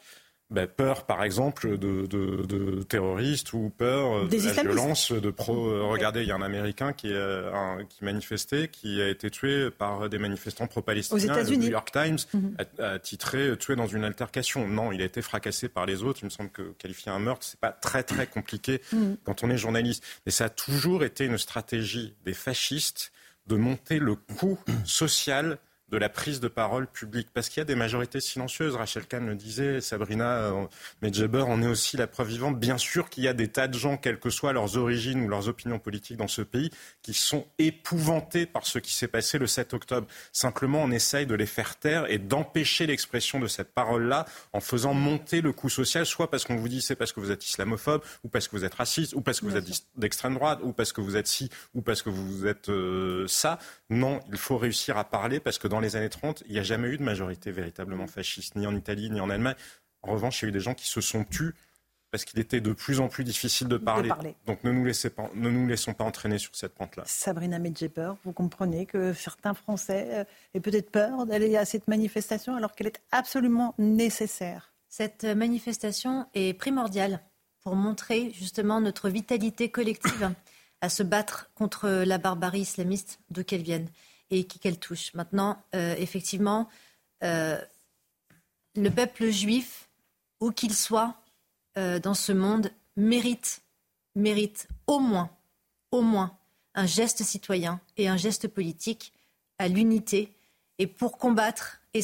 Speaker 14: Ben, peur, par exemple, de, de, terroristes ou peur de la violence, de pro. Euh, regardez, il y a un Américain qui, euh, qui manifestait, qui a été tué par des manifestants pro-palestiniens.
Speaker 1: Le
Speaker 14: New York Times mhm. a, titré tué dans une altercation. Non, il a été fracassé par les autres. Il me semble que qualifier un meurtre, c'est pas très très compliqué mhm. quand on est journaliste. Mais ça a toujours été une stratégie des fascistes de monter le coût social de la prise de parole publique. Parce qu'il y a des majorités silencieuses. Rachel Kahn le disait, Sabrina euh, Medjeber en est aussi la preuve vivante. Bien sûr qu'il y a des tas de gens, quelles que soient leurs origines ou leurs opinions politiques dans ce pays, qui sont épouvantés par ce qui s'est passé le 7 octobre. Simplement, on essaye de les faire taire et d'empêcher l'expression de cette parole-là en faisant monter le coût social, soit parce qu'on vous dit c'est parce que vous êtes islamophobe, ou parce que vous êtes raciste, ou parce que vous êtes d'extrême droite, ou parce que vous êtes ci, ou parce que vous êtes euh, ça. Non, il faut réussir à parler parce que dans les années 30, il n'y a jamais eu de majorité véritablement fasciste, ni en Italie, ni en Allemagne. En revanche, il y a eu des gens qui se sont tus parce qu'il était de plus en plus difficile de parler. Donc ne nous, laissez pas, ne nous laissons pas entraîner sur cette pente-là.
Speaker 1: Sabrina Medjeper, vous comprenez que certains Français euh, aient peut-être peur d'aller à cette manifestation alors qu'elle est absolument nécessaire.
Speaker 11: Cette manifestation est primordiale pour montrer justement notre vitalité collective à se battre contre la barbarie islamiste d'où qu'elle vienne et qui qu'elle touche. Maintenant, euh, effectivement, euh, le peuple juif où qu'il soit euh, dans ce monde, mérite, mérite au moins, au moins, un geste citoyen et un geste politique à l'unité et pour combattre et,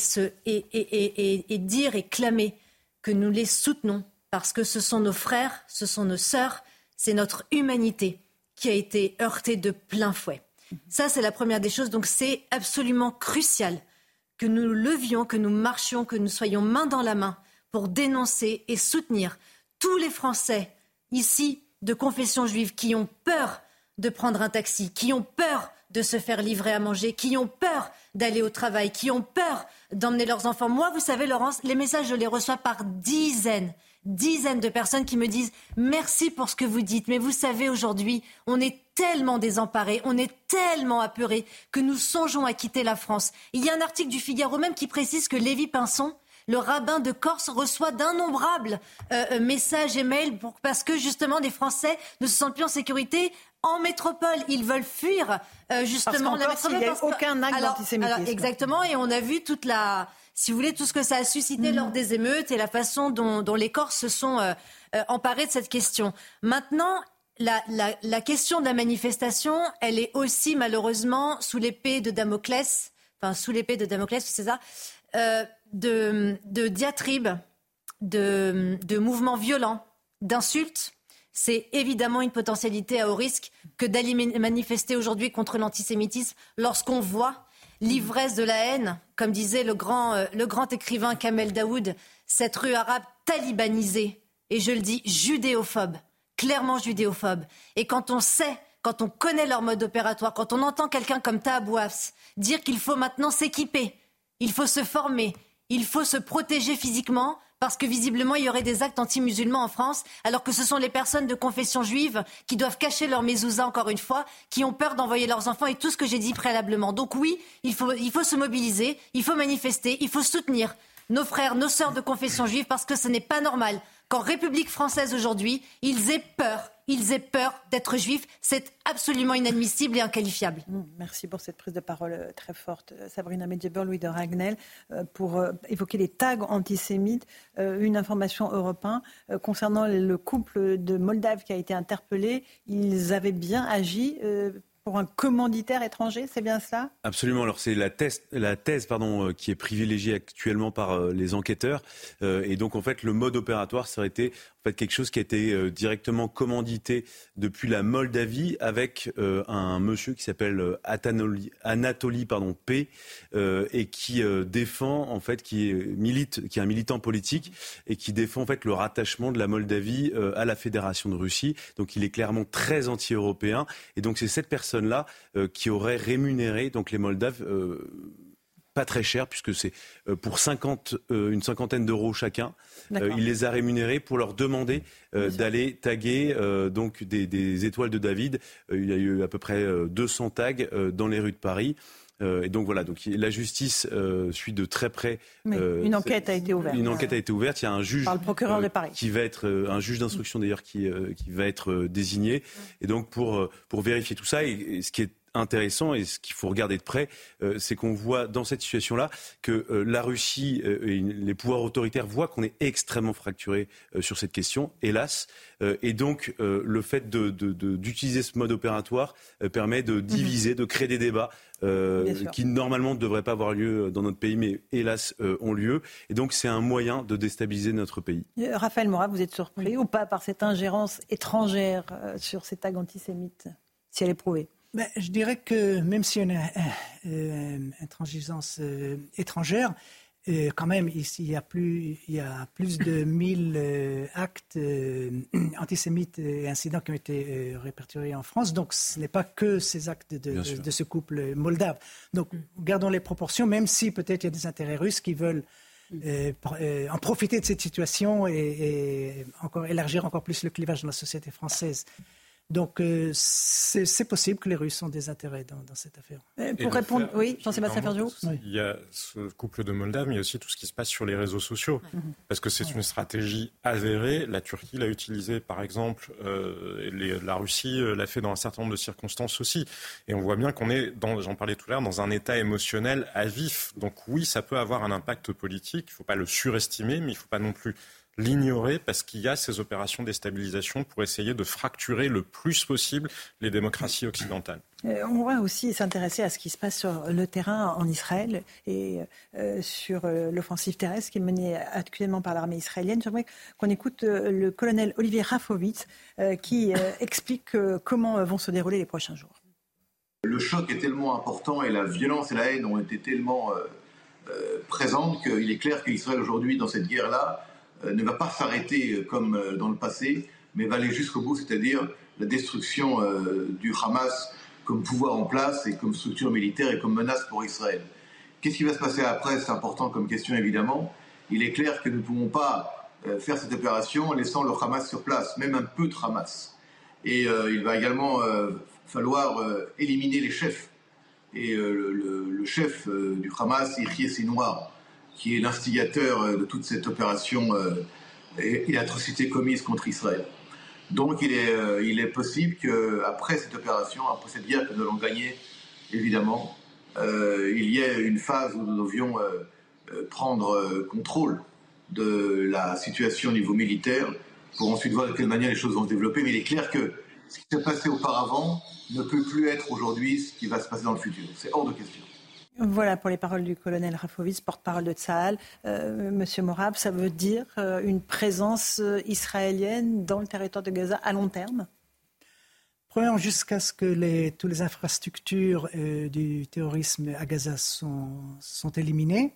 Speaker 11: dire et clamer que nous les soutenons parce que ce sont nos frères, ce sont nos sœurs, c'est notre humanité qui a été heurtée de plein fouet. Ça, c'est la première des choses. Donc, c'est absolument crucial que nous levions, que nous marchions, que nous soyons main dans la main pour dénoncer et soutenir tous les Français ici de confession juive qui ont peur de prendre un taxi, qui ont peur de se faire livrer à manger, qui ont peur d'aller au travail, qui ont peur d'emmener leurs enfants. Moi, vous savez, Laurence, les messages, je les reçois par dizaines, dizaines de personnes qui me disent merci pour ce que vous dites, mais vous savez, aujourd'hui, on est tellement désemparés, on est tellement apeurés que nous songeons à quitter la France. Il y a un article du Figaro même qui précise que Lévi Pinson, le rabbin de Corse reçoit d'innombrables euh, euh, messages et mails parce que justement des Français ne se sentent plus en sécurité en métropole. Ils veulent fuir euh, justement
Speaker 1: la métropole. Il n'y a aucun acte d'antisémitisme.
Speaker 11: Exactement, et on a vu toute la, si vous voulez, tout ce que ça a suscité mm. lors des émeutes et la façon dont, les Corses se sont emparés de cette question. Maintenant, la, la, question de la manifestation, elle est aussi malheureusement sous l'épée de Damoclès, enfin sous l'épée de Damoclès, c'est ça, euh, de, de, diatribes, de, de mouvements violents, d'insultes. C'est évidemment une potentialité à haut risque que d'aller manifester aujourd'hui contre l'antisémitisme lorsqu'on voit l'ivresse de la haine, comme disait le grand, euh, le grand écrivain Kamel Daoud, cette rue arabe talibanisée, et je le dis judéophobe clairement judéophobes. Et quand on sait, quand on connaît leur mode opératoire, quand on entend quelqu'un comme Tahabouafs dire qu'il faut maintenant s'équiper, il faut se former, il faut se protéger physiquement, parce que visiblement il y aurait des actes anti-musulmans en France, alors que ce sont les personnes de confession juive qui doivent cacher leur mezouza, encore une fois, qui ont peur d'envoyer leurs enfants et tout ce que j'ai dit préalablement. Donc oui, il faut, il faut se mobiliser, il faut manifester, il faut soutenir nos frères, nos sœurs de confession juive, parce que ce n'est pas normal qu'en République française aujourd'hui, ils aient peur. Ils aient peur d'être juifs. C'est absolument inadmissible et inqualifiable.
Speaker 1: Mmh, merci pour cette prise de parole euh, très forte, euh, Sabrina Medjeber, Louis de Ragnel, euh, pour évoquer les tags antisémites. Une information européenne concernant le couple de Moldaves qui a été interpellé. Ils avaient bien agi pour un commanditaire étranger, c'est bien cela?
Speaker 3: Absolument. Alors c'est la thèse, la thèse pardon, qui est privilégiée actuellement par les enquêteurs. Et donc en fait, le mode opératoire, ça aurait été en fait quelque chose qui a été directement commandité depuis la Moldavie avec un monsieur qui s'appelle Anatoly pardon, P et qui défend en fait, qui milite, qui est un militant politique et qui défend en fait le rattachement de la Moldavie à la Fédération de Russie. Donc il est clairement très anti-européen. Et donc c'est cette personne là euh, qui aurait rémunéré donc les Moldaves euh, pas très cher puisque c'est euh, pour 50, une cinquantaine d'euros chacun. il les a rémunérés pour leur demander d'aller taguer donc des, étoiles de David. il y a eu à peu près 200 tags dans les rues de Paris. et donc voilà, donc la justice suit de très près.
Speaker 1: une enquête a été ouverte.
Speaker 3: Une enquête a été ouverte. Il y a un juge
Speaker 1: par le procureur de Paris
Speaker 3: qui va être un juge d'instruction d'ailleurs qui qui va être désigné. Et donc pour pour vérifier tout ça et ce qui est intéressant et ce qu'il faut regarder de près, euh, c'est qu'on voit dans cette situation-là que euh, la Russie euh, et les pouvoirs autoritaires voient qu'on est extrêmement fracturé sur cette question, hélas. et donc, le fait d'utiliser de, ce mode opératoire permet de diviser, de créer des débats. qui normalement ne devraient pas avoir lieu dans notre pays, mais hélas ont lieu. Et donc c'est un moyen de déstabiliser notre pays.
Speaker 1: Raphaël Morat, vous êtes surpris ou pas par cette ingérence étrangère sur ces tags antisémites, si elle est prouvée?
Speaker 2: Ben, je dirais que même si on a une intransigeance euh, étrangère, euh, quand même, ici, il y a plus, il y a plus de 1000 euh, actes antisémites et incidents qui ont été répertoriés en France. Donc, ce n'est pas que ces actes de, ce couple moldave. Donc, gardons les proportions, même si peut-être il y a des intérêts russes qui veulent en profiter de cette situation et, et, encore élargir encore plus le clivage dans la société française. Donc, euh, c'est possible que les Russes ont des intérêts dans, cette affaire.
Speaker 1: pour répondre, oui, Jean-Sébastien Ferjou
Speaker 14: Il y a ce couple de Moldaves, mais il y a aussi tout ce qui se passe sur les réseaux sociaux. Mhm. Parce que c'est une stratégie avérée. La Turquie l'a utilisée, par exemple, euh, la Russie euh, l'a fait dans un certain nombre de circonstances aussi. Et on voit bien qu'on est, j'en parlais tout à l'heure, dans un état émotionnel à vif. Donc oui, ça peut avoir un impact politique. Il ne faut pas le surestimer, mais il ne faut pas non plus l'ignorer parce qu'il y a ces opérations de déstabilisation pour essayer de fracturer le plus possible les démocraties occidentales.
Speaker 1: Euh, on va aussi s'intéresser à ce qui se passe sur le terrain en Israël et euh, sur euh, l'offensive terrestre qui est menée actuellement par l'armée israélienne. J'aimerais qu'on écoute le colonel Olivier Rafovitz qui explique comment vont se dérouler les prochains jours.
Speaker 23: Le choc est tellement important et la violence et la haine ont été tellement présentes qu'il est clair qu'Israël aujourd'hui, dans cette guerre-là, ne va pas s'arrêter comme dans le passé, mais va aller jusqu'au bout, c'est-à-dire la destruction du Hamas comme pouvoir en place et comme structure militaire et comme menace pour Israël. Qu'est-ce qui va se passer après C'est important comme question évidemment. Il est clair que nous ne pouvons pas euh, faire cette opération en laissant le Hamas sur place, même un peu de Hamas. Et euh, il va également euh, falloir éliminer les chefs. Et le, chef du Hamas, Yahya Sinwar, qui est l'instigateur de toute cette opération et, et l'atrocité commise contre Israël. Donc il est, euh, possible qu'après cette opération, après cette guerre que nous allons gagner, évidemment, euh, il y ait une phase où nous devions euh, prendre contrôle de la situation au niveau militaire pour ensuite voir de quelle manière les choses vont se développer. Mais il est clair que ce qui s'est passé auparavant ne peut plus être aujourd'hui ce qui va se passer dans le futur. C'est hors de question.
Speaker 1: Voilà pour les paroles du colonel Rafovitz, porte-parole de Tsahal. Euh, Monsieur Morab, ça veut dire euh, une présence euh, israélienne dans le territoire de Gaza à long terme?
Speaker 2: Premièrement, jusqu'à ce que les, toutes les infrastructures du terrorisme à Gaza sont, éliminées.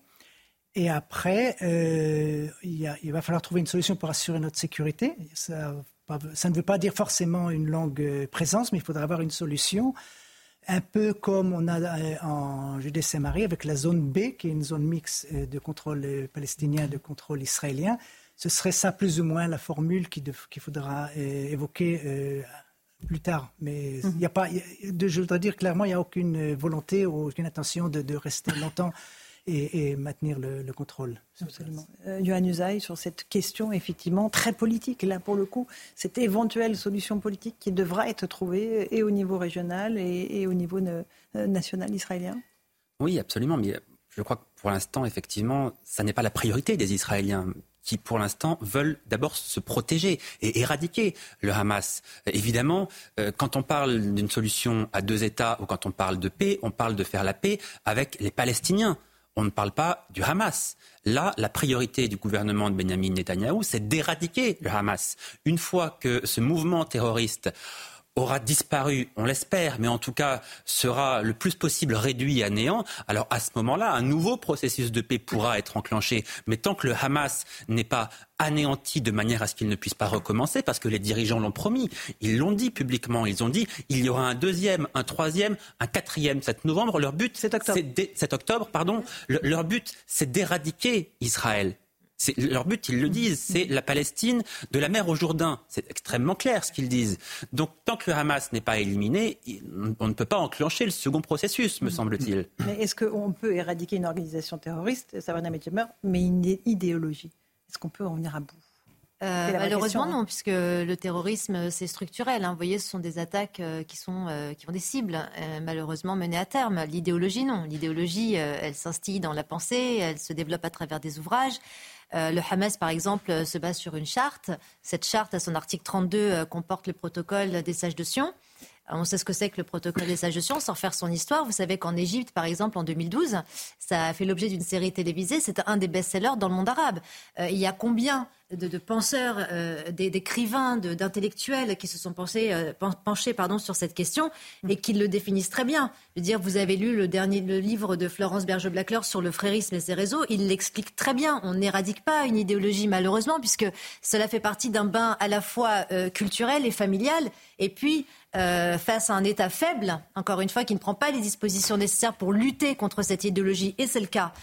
Speaker 2: Et après, il, va falloir trouver une solution pour assurer notre sécurité. Ça, ne veut pas dire forcément une longue présence, mais il faudra avoir une solution un peu comme on a euh, en Judée-Saint-Marie avec la zone B, qui est une zone mixte euh, de contrôle euh, palestinien et de contrôle israélien. Ce serait ça plus ou moins la formule qu'il faudra évoquer plus tard. Mais il n'y a pas, je voudrais dire clairement, il n'y a aucune volonté ou aucune intention de, de rester longtemps et, maintenir le, contrôle.
Speaker 1: Absolument. Euh, Johan Usaï, sur cette question effectivement très politique, là pour le coup, cette éventuelle solution politique qui devra être trouvée et au niveau régional et, au niveau euh, national israélien
Speaker 13: Oui, absolument. Mais je crois que pour l'instant, effectivement, ça n'est pas la priorité des Israéliens qui, pour l'instant, veulent d'abord se protéger et éradiquer le Hamas. Évidemment, euh, quand on parle d'une solution à deux États ou quand on parle de paix, on parle de faire la paix avec les Palestiniens on ne parle pas du Hamas. Là, la priorité du gouvernement de Benjamin Netanyahou, c'est d'éradiquer le Hamas. Une fois que ce mouvement terroriste aura disparu, on l'espère, mais en tout cas sera le plus possible réduit à néant, alors à ce moment-là, un nouveau processus de paix pourra être enclenché. Mais tant que le Hamas n'est pas anéanti de manière à ce qu'il ne puisse pas recommencer, parce que les dirigeants l'ont promis, ils l'ont dit publiquement, ils ont dit il y aura un deuxième, un troisième, un quatrième 7 novembre. Leur but, c'est octobre. 7 octobre, pardon. leur but, c'est d'éradiquer Israël. Leur but, ils le disent, c'est la Palestine de la mer au Jourdain. C'est extrêmement clair ce qu'ils disent. Donc, tant que le Hamas n'est pas éliminé, on ne peut pas enclencher le second processus, me semble-t-il.
Speaker 1: Mais est-ce qu'on peut éradiquer une organisation terroriste, mais une idéologie? Est-ce qu'on peut en venir à bout?
Speaker 11: Euh, malheureusement, hein. non, puisque le terrorisme, c'est structurel. Hein. Vous voyez, ce sont des attaques euh, qui, sont, euh, qui ont des cibles, malheureusement menées à terme. L'idéologie, non. L'idéologie, elle s'instille dans la pensée, elle se développe à travers des ouvrages. Euh, le Hamas, par exemple, euh, se base sur une charte. Cette charte, à son article 32, euh, comporte le protocole des sages de Sion. On sait ce que c'est que le protocole des sages de Sion, sans faire son histoire. Vous savez qu'en Égypte, par exemple, en 2012, ça a fait l'objet d'une série télévisée. C'est un des best-sellers dans le monde arabe. il y a combien de, penseurs, euh, d'écrivains, d'intellectuels qui se sont pensés, euh, penchés pardon, sur cette question et qui le définissent très bien? Je veux dire, vous avez lu le dernier le livre de Florence Berger-Blackler sur le frérisme et ses réseaux. Il l'explique très bien. On n'éradique pas une idéologie, malheureusement, puisque cela fait partie d'un bain à la fois euh, culturel et familial. Et puis, face à un État faible, encore une fois, qui ne prend pas les dispositions nécessaires pour lutter contre cette idéologie, et c'est le cas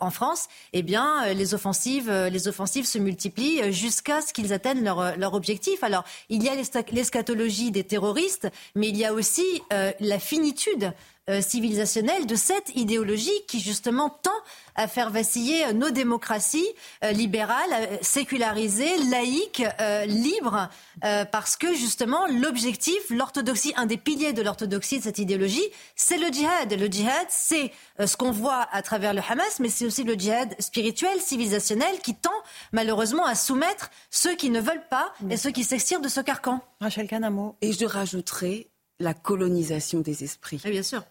Speaker 11: en France, eh bien, les offensives, les offensives se multiplient euh, jusqu'à ce qu'ils atteignent leur, euh, leur, objectif. Alors, il y a l'eschatologie des terroristes, mais il y a aussi euh, la finitude euh, civilisationnelle de cette idéologie qui justement tend à faire vaciller nos démocraties euh, libérales, euh, sécularisées, laïques, libres, parce que justement l'objectif, l'orthodoxie, un des piliers de l'orthodoxie de cette idéologie, c'est le djihad. Le djihad, c'est ce qu'on voit à travers le Hamas, mais c'est aussi le djihad spirituel, civilisationnel, qui tend malheureusement à soumettre ceux qui ne veulent pas et ceux qui s'extirent de ce carcan.
Speaker 4: Rachel Kanamo. Et je rajouterai la colonisation des esprits.
Speaker 11: bien sûr.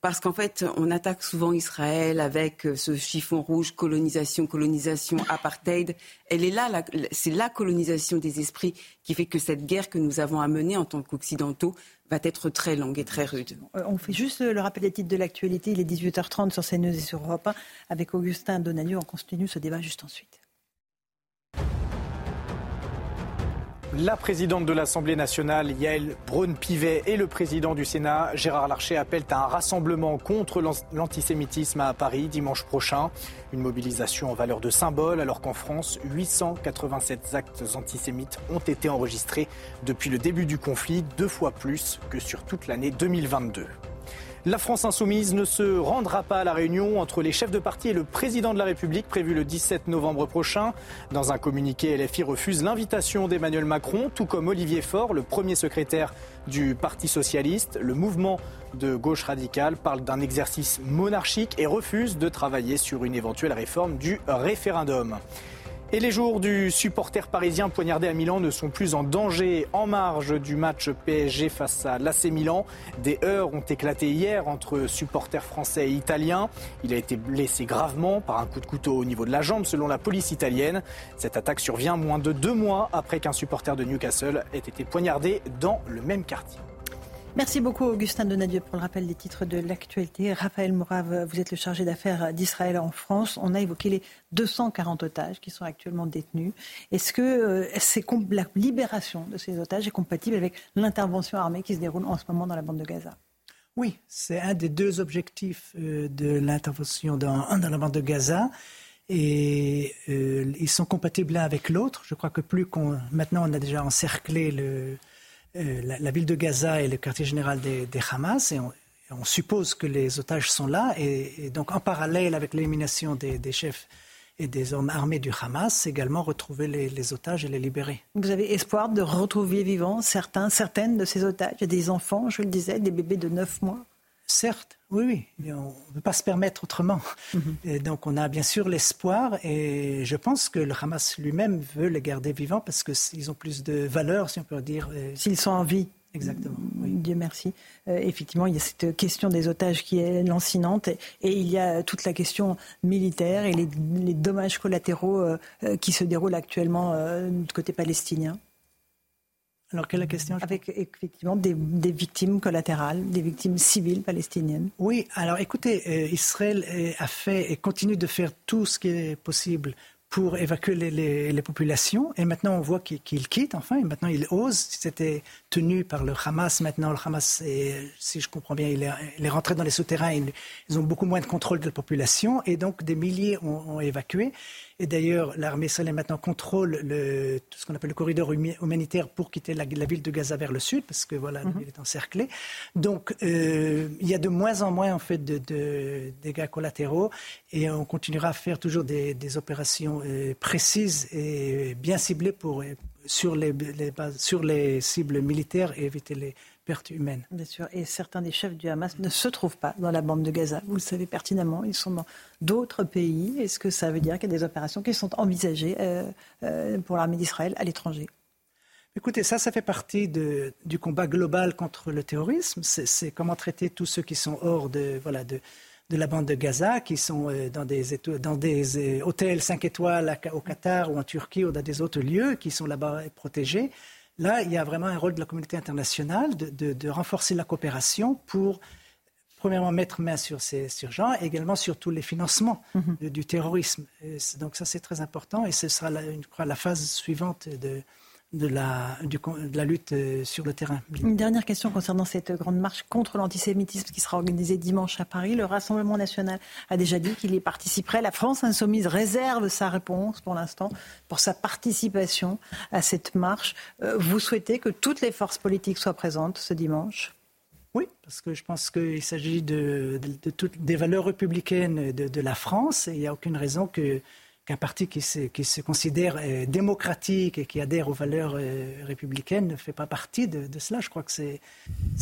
Speaker 4: Parce qu'en fait, on attaque souvent Israël avec euh, ce chiffon rouge, colonisation, colonisation, apartheid. Elle est là, c'est la colonisation des esprits qui fait que cette guerre que nous avons à mener en tant qu'Occidentaux va être très longue et très rude.
Speaker 1: Euh, on fait juste le rappel des titres de l'actualité. Il est 18h30 sur CNews et sur Europe 1 avec Augustin Donadieu. On continue ce débat juste ensuite.
Speaker 24: La présidente de l'Assemblée nationale, Yael Braun-Pivet, et le président du Sénat, Gérard Larcher, appellent à un rassemblement contre l'antisémitisme à Paris dimanche prochain. Une mobilisation en valeur de symbole, alors qu'en France, 887 actes antisémites ont été enregistrés depuis le début du conflit, deux fois plus que sur toute l'année 2022. La France insoumise ne se rendra pas à la réunion entre les chefs de parti et le président de la République prévue le 17 novembre prochain. Dans un communiqué, LFI refuse l'invitation d'Emmanuel Macron, tout comme Olivier Faure, le premier secrétaire du Parti socialiste. Le mouvement de gauche radicale parle d'un exercice monarchique et refuse de travailler sur une éventuelle réforme du référendum. Et les jours du supporter parisien poignardé à Milan ne sont plus en danger. En marge du match PSG face à l'AC Milan, des heurts ont éclaté hier entre supporters français et italiens. Il a été blessé gravement par un coup de couteau au niveau de la jambe selon la police italienne. Cette attaque survient moins de deux mois après qu'un supporter de Newcastle ait été poignardé dans le même quartier.
Speaker 1: Merci beaucoup Augustin Donadieu pour le rappel des titres de l'actualité. Raphaël Mourave, vous êtes le chargé d'affaires d'Israël en France. On a évoqué les 240 otages qui sont actuellement détenus. Est-ce que euh, la libération de ces otages est compatible avec l'intervention armée qui se déroule en ce moment dans la bande de Gaza?
Speaker 2: Oui, c'est un des deux objectifs euh, de l'intervention dans, dans, la bande de Gaza. Et euh, ils sont compatibles l'un avec l'autre. Je crois que plus qu'on. Maintenant, on a déjà encerclé le, euh, la, ville de Gaza est le quartier général des, Hamas et on, suppose que les otages sont là. Et, donc, en parallèle avec l'élimination des, chefs et des hommes armés du Hamas, également retrouver les, otages et les libérer.
Speaker 1: Vous avez espoir de retrouver vivants certains, certaines de ces otages des enfants, je le disais, des bébés de 9 mois?
Speaker 2: Certes, oui, oui. On ne peut pas se permettre autrement. Mhm. Et donc on a bien sûr l'espoir et je pense que le Hamas lui-même veut les garder vivants parce qu'ils ont plus de valeur, si on peut dire.
Speaker 1: S'ils sont en vie.
Speaker 2: Exactement.
Speaker 1: Dieu merci. Euh, effectivement, il y a cette question des otages qui est lancinante et, il y a toute la question militaire et les, dommages collatéraux euh, euh, qui se déroulent actuellement du côté palestinien.
Speaker 2: Alors, quelle est la question
Speaker 1: Avec effectivement des, victimes collatérales, des victimes civiles palestiniennes.
Speaker 2: Oui, alors écoutez, euh, Israël a fait et continue de faire tout ce qui est possible pour évacuer les, populations. Et maintenant, on voit qu'il quitte, enfin, et maintenant il ose. C'était tenu par le Hamas. Maintenant, le Hamas, si je comprends bien, il est, rentré dans les souterrains. Ils, ont beaucoup moins de contrôle de la population. Et donc, des milliers ont évacué. Et d'ailleurs, l'armée israélienne maintenant contrôle le, ce qu'on appelle le corridor humanitaire pour quitter la, ville de Gaza vers le sud, parce que voilà, la mhm. ville est encerclée. Donc, euh, il y a de moins en moins en fait de, dégâts collatéraux, et on continuera à faire toujours des, opérations euh, précises et bien ciblées pour sur les, sur les cibles militaires et éviter les
Speaker 1: Bien sûr. Et certains des chefs du Hamas ne se trouvent pas dans la bande de Gaza. Vous le savez pertinemment. Ils sont dans d'autres pays. Est-ce que ça veut dire qu'il y a des opérations qui sont envisagées euh, euh, pour l'armée d'Israël à l'étranger?
Speaker 2: Écoutez, ça, ça fait partie de, du combat global contre le terrorisme. C'est comment traiter tous ceux qui sont hors de, voilà, de, de la bande de Gaza, qui sont euh, dans des, dans des hôtels 5 étoiles au Qatar ou en Turquie ou dans des autres lieux qui sont là-bas protégés. Là, il y a vraiment un rôle de la communauté internationale de, renforcer la coopération pour, premièrement, mettre main sur ces sur gens et également sur tous les financements mhm. du terrorisme. donc ça, c'est très important et ce sera, la, crois, la phase suivante de, de la, de la lutte euh, sur le terrain.
Speaker 1: Une dernière question concernant cette grande marche contre l'antisémitisme qui sera organisée dimanche à Paris. Le Rassemblement national a déjà dit qu'il y participerait. La France insoumise réserve sa réponse pour l'instant pour sa participation à cette marche. Euh, vous souhaitez que toutes les forces politiques soient présentes ce dimanche?
Speaker 2: Oui, parce que je pense qu'il s'agit de, toutes des valeurs républicaines de, la France et il n'y a aucune raison que qu'un parti qui se, qui se considère euh, démocratique et qui adhère aux valeurs euh, républicaines ne fait pas partie de, cela. Je crois que c'est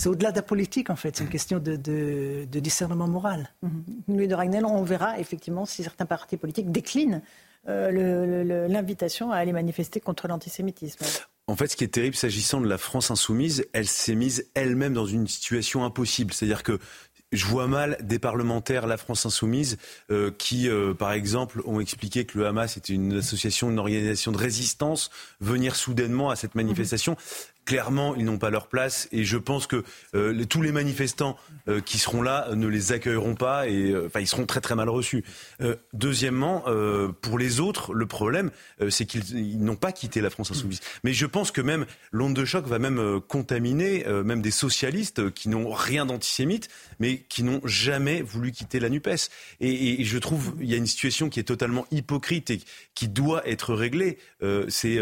Speaker 2: au-delà de la politique, en fait. C'est une question de, de discernement moral.
Speaker 1: Mm-hmm. Louis de Ragnel, on verra effectivement si certains partis politiques déclinent euh, l'invitation à aller manifester contre l'antisémitisme.
Speaker 3: En fait, ce qui est terrible s'agissant de la France insoumise, elle s'est mise elle-même dans une situation impossible. C'est-à-dire que je vois mal des parlementaires, la France insoumise, euh, qui, euh, par exemple, ont expliqué que le Hamas était une association, une organisation de résistance, venir soudainement à cette manifestation clairement, ils n'ont pas leur place. Et je pense que euh, tous les manifestants euh, qui seront là ne les accueilleront pas et euh, enfin, ils seront très très mal reçus. deuxièmement, pour les autres, le problème, c'est qu'ils n'ont pas quitté la France insoumise. Mais je pense que même l'onde de choc va même contaminer même des socialistes qui n'ont rien d'antisémite, mais qui n'ont jamais voulu quitter la Nupes. Et, et je trouve il y a une situation qui est totalement hypocrite et qui doit être réglée. c'est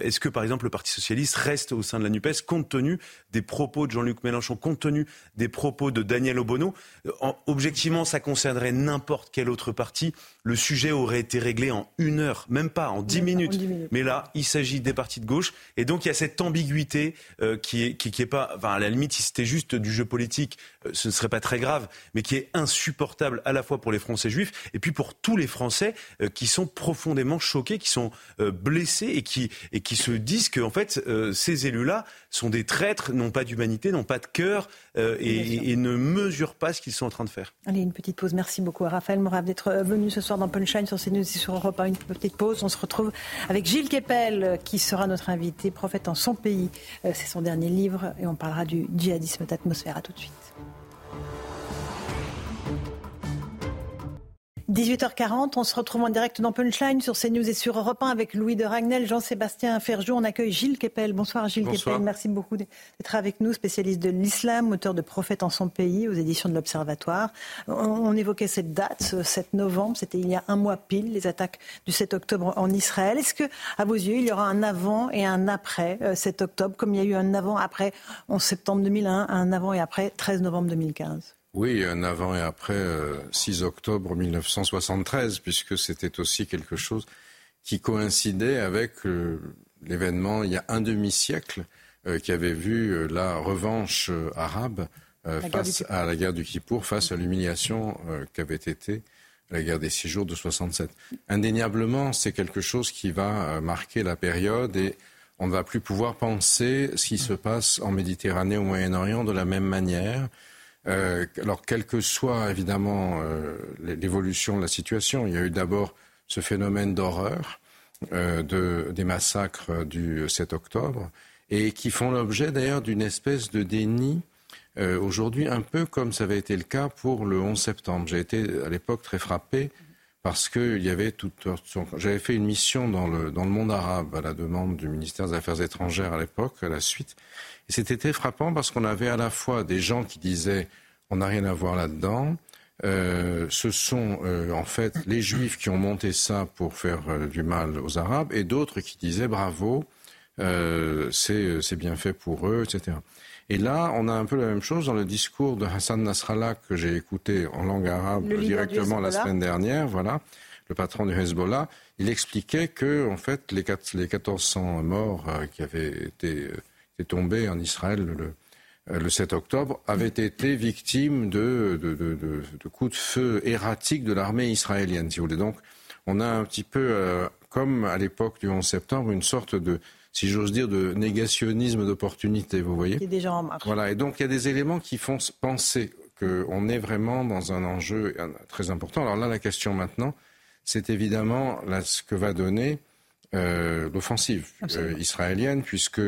Speaker 3: est-ce que par exemple le Parti socialiste reste au au sein de la NUPES, compte tenu des propos de Jean-Luc Mélenchon, compte tenu des propos de Daniel Obono. Euh, objectivement, ça concernerait n'importe quel autre parti. Le sujet aurait été réglé en une heure, même pas en dix minutes. Mais là, il s'agit des partis de gauche. Et donc, il y a cette ambiguïté euh, qui, est, qui, est pas. Enfin, à la limite, si c'était juste du jeu politique, euh, ce ne serait pas très grave, mais qui est insupportable à la fois pour les Français juifs et puis pour tous les Français qui sont profondément choqués, qui sont blessés et qui, et qui se disent que, en fait, ces élus-là sont des traîtres, n'ont pas d'humanité, n'ont pas de cœur euh, et, ne mesurent pas ce qu'ils sont en train de faire.
Speaker 1: Allez, une petite pause. Merci beaucoup à Raphaël Morave d'être euh, venu ce soir dans Punchline sur CNews et sur Europe 1. Une petite pause. On se retrouve avec Gilles Kepel euh, qui sera notre invité, prophète en son pays. C'est son dernier livre et on parlera du djihadisme d'atmosphère. À tout de suite. 18h40, on se retrouve en direct dans Punchline sur CNews et sur Europe 1 avec Louis de Ragnel, Jean-Sébastien Ferjou. On accueille Gilles Kepel. Bonsoir Gilles Kepel, merci beaucoup d'être avec nous, spécialiste de l'islam, auteur de Prophète en son pays aux éditions de l'Observatoire. On, évoquait cette date, ce 7 novembre, c'était il y a un mois pile, les attaques du 7 octobre en Israël. Est-ce que, à vos yeux, il y aura un avant et un après 7 euh, octobre, comme il y a eu un avant-après 11 septembre 2001, un avant et après 13 novembre 2015
Speaker 25: oui, un avant et après 6 euh, octobre 1973, puisque c'était aussi quelque chose qui coïncidait avec euh, l'événement il y a un demi-siècle euh, qui avait vu la revanche arabe face à la guerre du Kippour, face à l'humiliation qu'avait été la guerre des six jours de 67. Indéniablement, c'est quelque chose qui va marquer la période et on ne va plus pouvoir penser ce qui se passe en Méditerranée, au Moyen-Orient de la même manière. Euh, alors, quelle que soit évidemment euh, l'évolution de la situation, il y a eu d'abord ce phénomène d'horreur euh, de, des massacres du 7 octobre et qui font l'objet d'ailleurs d'une espèce de déni aujourd'hui, un peu comme ça avait été le cas pour le 11 septembre. J'ai été à l'époque très frappé parce qu'il y avait. J'avais fait une mission dans le, monde arabe à la demande du ministère des Affaires étrangères à l'époque, à la suite. Et c'était très frappant parce qu'on avait à la fois des gens qui disaient on n'a rien à voir là-dedans. Euh, ce sont euh, en fait les Juifs qui ont monté ça pour faire euh, du mal aux Arabes et d'autres qui disaient bravo, c'est bien fait pour eux, etc. Et là, on a un peu la même chose dans le discours de Hassan Nasrallah que j'ai écouté en langue arabe directement la semaine dernière. Voilà, le patron du Hezbollah, il expliquait que en fait les, 4, les 1400 morts qui avaient été tombé en Israël le, 7 octobre, avaient été victimes de, coups de feu erratiques de l'armée israélienne, si vous voulez. Donc, on a un petit peu, euh, comme à l'époque du 11 septembre, une sorte de, si j'ose dire, de négationnisme d'opportunité, vous voyez
Speaker 1: Qui est déjà en marche.
Speaker 25: Voilà, et donc il y a des éléments qui font penser qu'on est vraiment dans un enjeu très important. Alors là, la question maintenant, c'est évidemment ce que va donner euh, l'offensive euh, israélienne, puisque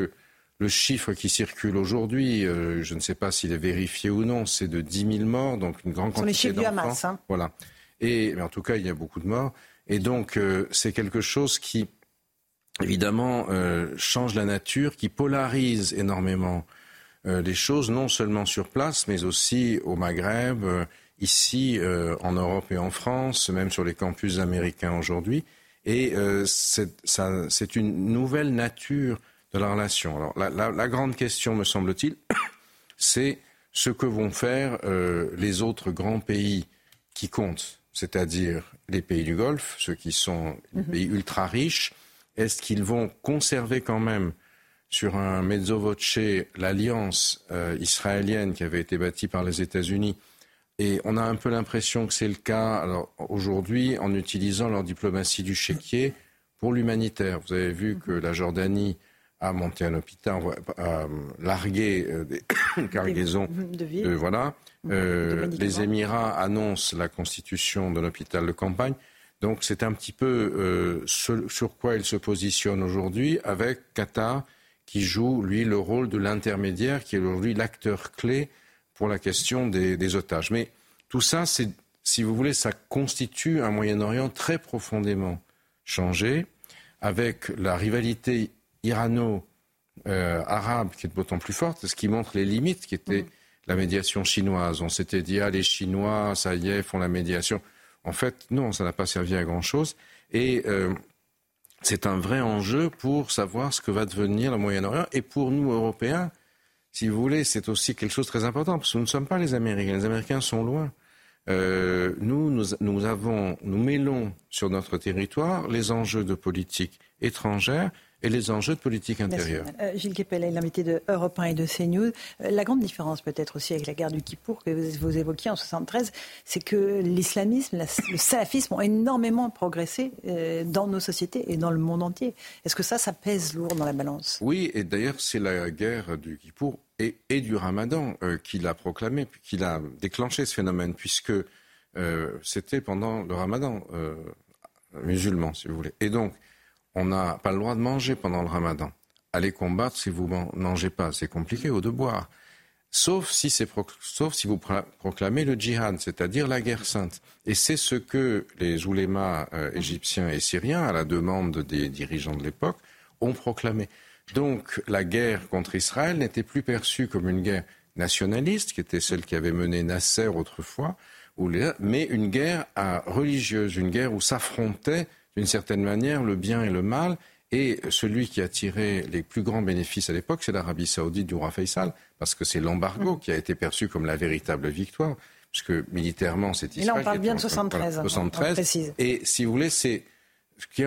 Speaker 25: le chiffre qui circule aujourd'hui, euh, je ne sais pas s'il est vérifié ou non, c'est de 10 000 morts, donc une grande quantité
Speaker 1: d'enfants. les chiffres du Hamas.
Speaker 25: Voilà. Et mais en tout cas, il y a beaucoup de morts. Et donc, euh, c'est quelque chose qui, évidemment, euh, change la nature, qui polarise énormément les choses, non seulement sur place, mais aussi au Maghreb, ici, en Europe et en France, même sur les campus américains aujourd'hui. Et c'est une nouvelle nature de la relation. Alors, la, grande question, me semble-t-il, c'est ce que vont faire les autres grands pays qui comptent, c'est-à-dire les pays du Golfe, ceux qui sont des mhm. pays ultra riches, est-ce qu'ils vont conserver quand même sur un mezzo voce l'alliance euh, israélienne qui avait été bâtie par les États-Unis? Et on a un peu l'impression que c'est le cas aujourd'hui en utilisant leur diplomatie du chéquier pour l'humanitaire. Vous avez vu que la Jordanie a monté un hôpital, a largué euh, des cargaisons de, de voilà. Euh, les Émirats annoncent la constitution d'un hôpital de campagne. Donc c'est un petit peu euh, sur quoi il se positionne aujourd'hui avec Qatar qui joue, lui, le rôle de l'intermédiaire, qui est aujourd'hui l'acteur clé pour la question des, otages. Mais tout ça, c'est, si vous voulez, ça constitue un Moyen-Orient très profondément changé, avec la rivalité irano-arabe qui est d'autant plus forte, ce qui montre les limites qui étaient mmh. la médiation chinoise. On s'était dit, ah, les Chinois, ça y est, font la médiation. En fait, non, ça n'a pas servi à grand-chose. Et euh, c'est un vrai enjeu pour savoir ce que va devenir le Moyen-Orient. Et pour nous, Européens, si vous voulez, c'est aussi quelque chose de très important, parce que nous ne sommes pas les Américains. Les Américains sont loin. Euh, nous, nous, nous, avons, nous mêlons sur notre territoire les enjeux de politique étrangère et les enjeux de politique intérieure.
Speaker 1: Euh, Gilles Kepel est l'invité de Europe 1 et de CNews. Euh, la grande différence peut-être aussi avec la guerre du Kippour que vous, évoquiez en 73, c'est que l'islamisme, le salafisme ont énormément progressé euh, dans nos sociétés et dans le monde entier. Est-ce que ça, ça pèse lourd dans la balance?
Speaker 25: Oui, et d'ailleurs c'est la guerre du Kippour et, et du Ramadan qui l'a proclamé, qui l'a déclenché ce phénomène, puisque c'était pendant le Ramadan musulman, si vous voulez. Et donc, on n'a pas le droit de manger pendant le ramadan. Allez combattre si vous ne mangez pas, c'est compliqué, ou de boire. Sauf si, sauf si vous proclamez le djihad, c'est-à-dire la guerre sainte. Et c'est ce que les oulémas euh, égyptiens et syriens, à la demande des dirigeants de l'époque, ont proclamé. Donc la guerre contre Israël n'était plus perçue comme une guerre nationaliste, qui était celle qui avait mené Nasser autrefois, mais une guerre religieuse, une guerre où s'affrontaient d'une certaine manière le bien et le mal. Et celui qui a tiré les plus grands bénéfices à l'époque, c'est l'Arabie saoudite du roi Faisal, parce que c'est l'embargo mm. qui a été perçu comme la véritable victoire, puisque militairement, c'est Israël.
Speaker 1: Et là, on parle bien de 73.
Speaker 25: 73. et si vous voulez, c'est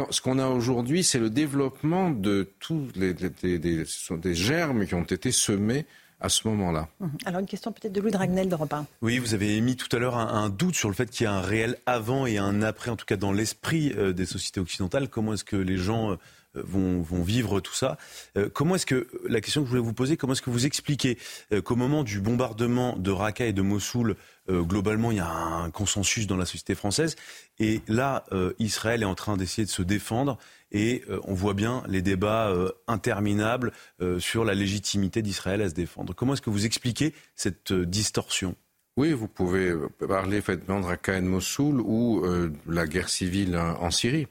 Speaker 25: ce qu'on a aujourd'hui, c'est le développement de tous les, des germes qui ont été semés à ce moment-là.
Speaker 1: Mhm. Alors une question peut-être de Louis Dragnel de Repin.
Speaker 3: Oui, vous avez émis tout à l'heure un, doute sur le fait qu'il y a un réel avant et un après, en tout cas dans l'esprit euh, des sociétés occidentales. Comment est-ce que les gens euh, vont, vivre tout ça? Euh, Comment est-ce que, la question que je voulais vous poser, comment est-ce que vous expliquez qu'au moment du bombardement de Raqqa et de Mossoul, globalement, il y a un consensus dans la société française, et là, Israël est en train d'essayer de se défendre et euh, on voit bien les débats euh, interminables euh, sur la légitimité d'Israël à se défendre. Comment est-ce que vous expliquez cette distorsion?
Speaker 25: Oui, vous pouvez parler effectivement de Raqqa et Mossoul ou la guerre civile en Syrie,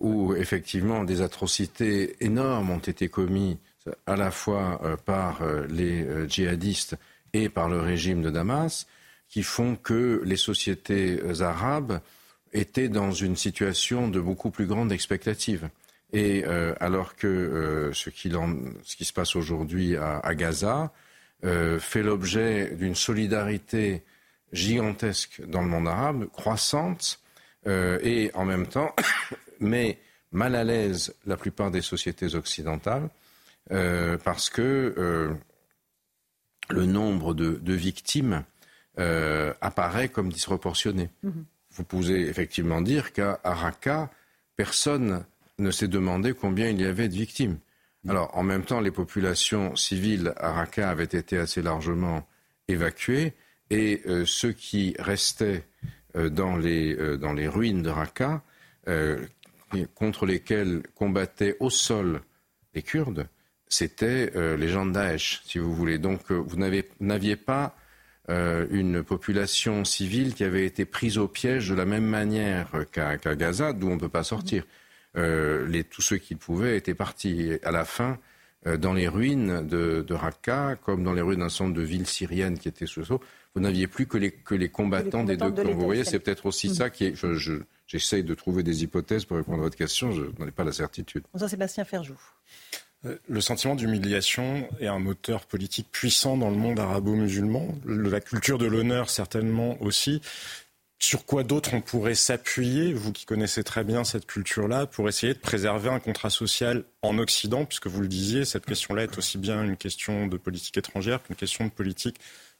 Speaker 25: où effectivement des atrocités énormes ont été commises à la fois par les djihadistes et par le régime de Damas, qui font que les sociétés arabes étaient dans une situation de beaucoup plus grande expectative. Et euh, alors que euh, ce, qui se passe aujourd'hui à, Gaza euh, fait l'objet d'une solidarité gigantesque dans le monde arabe, croissante, et en même temps, mais mal à l'aise la plupart des sociétés occidentales, parce que le nombre de, victimes apparaît comme disproportionné. Mm-hmm. Vous pouvez effectivement dire qu'à Raqqa, personne ne s'est demandé combien il y avait de victimes. Alors, en même temps, les populations civiles à Raqqa avaient été assez largement évacuées et euh, ceux qui restaient euh, dans, les, euh, dans les ruines de Raqqa, contre lesquels combattaient au sol les Kurdes, c'était les gens de Daesh, si vous voulez. Donc, vous n'aviez pas une population civile qui avait été prise au piège de la même manière qu'à Gaza, d'où on ne peut pas sortir. Euh, les, tous ceux qui pouvaient étaient partis. à la fin, euh, dans les ruines de, de, Raqqa, comme dans les ruines d'un centre de ville syrienne qui était sous vous n'aviez plus que les, que les combattants, des deux camps. Vous voyez, c'est peut-être aussi ça qui est. J'essaye de trouver des hypothèses pour répondre à votre question, je n'en ai pas la certitude.
Speaker 1: Jean-Sébastien Ferjou.
Speaker 14: Le sentiment d'humiliation est un moteur politique puissant dans le monde arabo-musulman. La culture de l'honneur, certainement aussi. Sur quoi d'autre on pourrait s'appuyer, vous qui connaissez très bien cette culture-là, pour essayer de préserver un contrat social en Occident, puisque vous le disiez, cette question-là est aussi bien une question de politique étrangère qu'une question de politique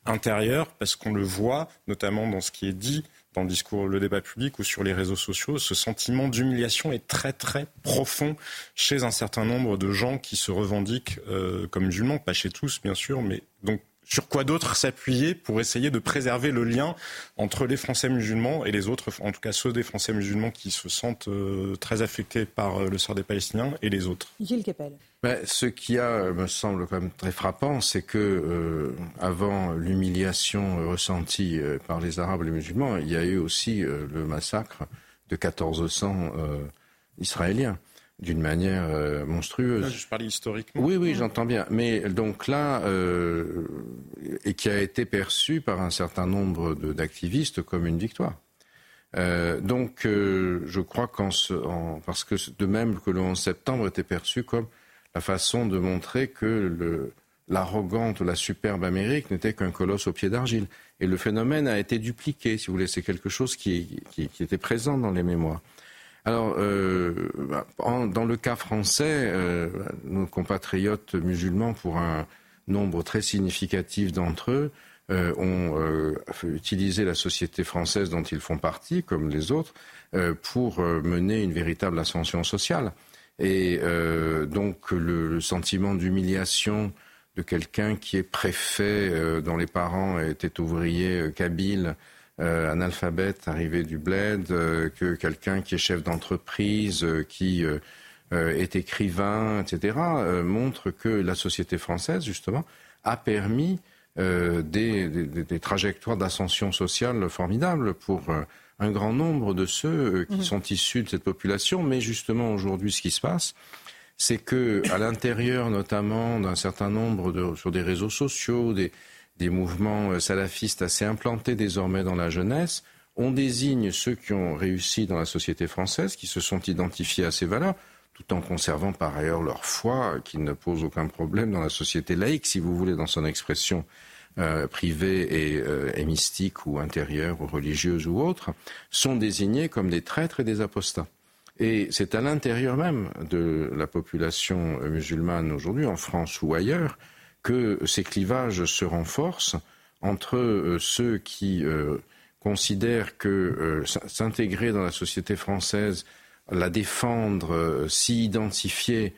Speaker 14: intérieure, parce qu'on le voit, notamment dans ce qui est dit dans le discours, le débat public ou sur les réseaux sociaux, ce sentiment d'humiliation est très très profond chez un certain nombre de gens qui se revendiquent euh, comme musulmans, pas chez tous bien sûr, mais donc sur quoi d'autre s'appuyer pour essayer de préserver le lien entre les Français musulmans et les autres, en tout cas ceux des Français musulmans qui se sentent euh, très affectés par euh, le sort des Palestiniens et les autres?
Speaker 25: Ben, ce qui a, me semble quand même très frappant, c'est que euh, avant l'humiliation ressentie par les Arabes et les musulmans, il y a eu aussi le massacre de 1400 Israéliens d'une manière euh, monstrueuse.
Speaker 14: je parlais historiquement.
Speaker 25: Oui, oui, j'entends bien. Mais donc là, euh, et qui a été perçu par un certain nombre d'activistes comme une victoire. Euh, donc, je crois qu'en parce que de même que le 11 septembre était perçu comme façon de montrer que l'arrogante, la superbe Amérique n'était qu'un colosse au pied d'argile. Et le phénomène a été dupliqué, si vous voulez. C'est quelque chose qui était présent dans les mémoires. Alors, euh, bah, dans le cas français, euh, nos compatriotes musulmans, pour un nombre très significatif d'entre eux, euh, ont utilisé la société française dont ils font partie, comme les autres, pour mener une véritable ascension sociale. Et donc le, sentiment d'humiliation de quelqu'un qui est préfet, dont les parents étaient ouvriers euh, un alphabète arrivé du bled, euh, que quelqu'un qui est chef d'entreprise, euh, qui est écrivain, etc., montre que la société française, justement, a permis des, trajectoires d'ascension sociale formidables pour un grand nombre de ceux qui mmh. sont issus de cette population. Mais justement, aujourd'hui, ce qui se passe, c'est que à l'intérieur, notamment d'un certain nombre de, sur des réseaux sociaux, des, des mouvements euh, salafistes assez implantés désormais dans la jeunesse. On désigne ceux qui ont réussi dans la société française, qui se sont identifiés à ces valeurs, tout en conservant par ailleurs leur foi, qui ne pose aucun problème dans la société laïque, si vous voulez, dans son expression euh, privée et, euh, et, mystique ou intérieure ou religieuse ou autre, sont désignés comme des traîtres et des apostats. Et c'est à l'intérieur même de la population musulmane aujourd'hui, en France ou ailleurs, que ces clivages se renforcent entre euh, ceux qui euh, considèrent que euh, s'intégrer dans la société française, la défendre, s'y identifier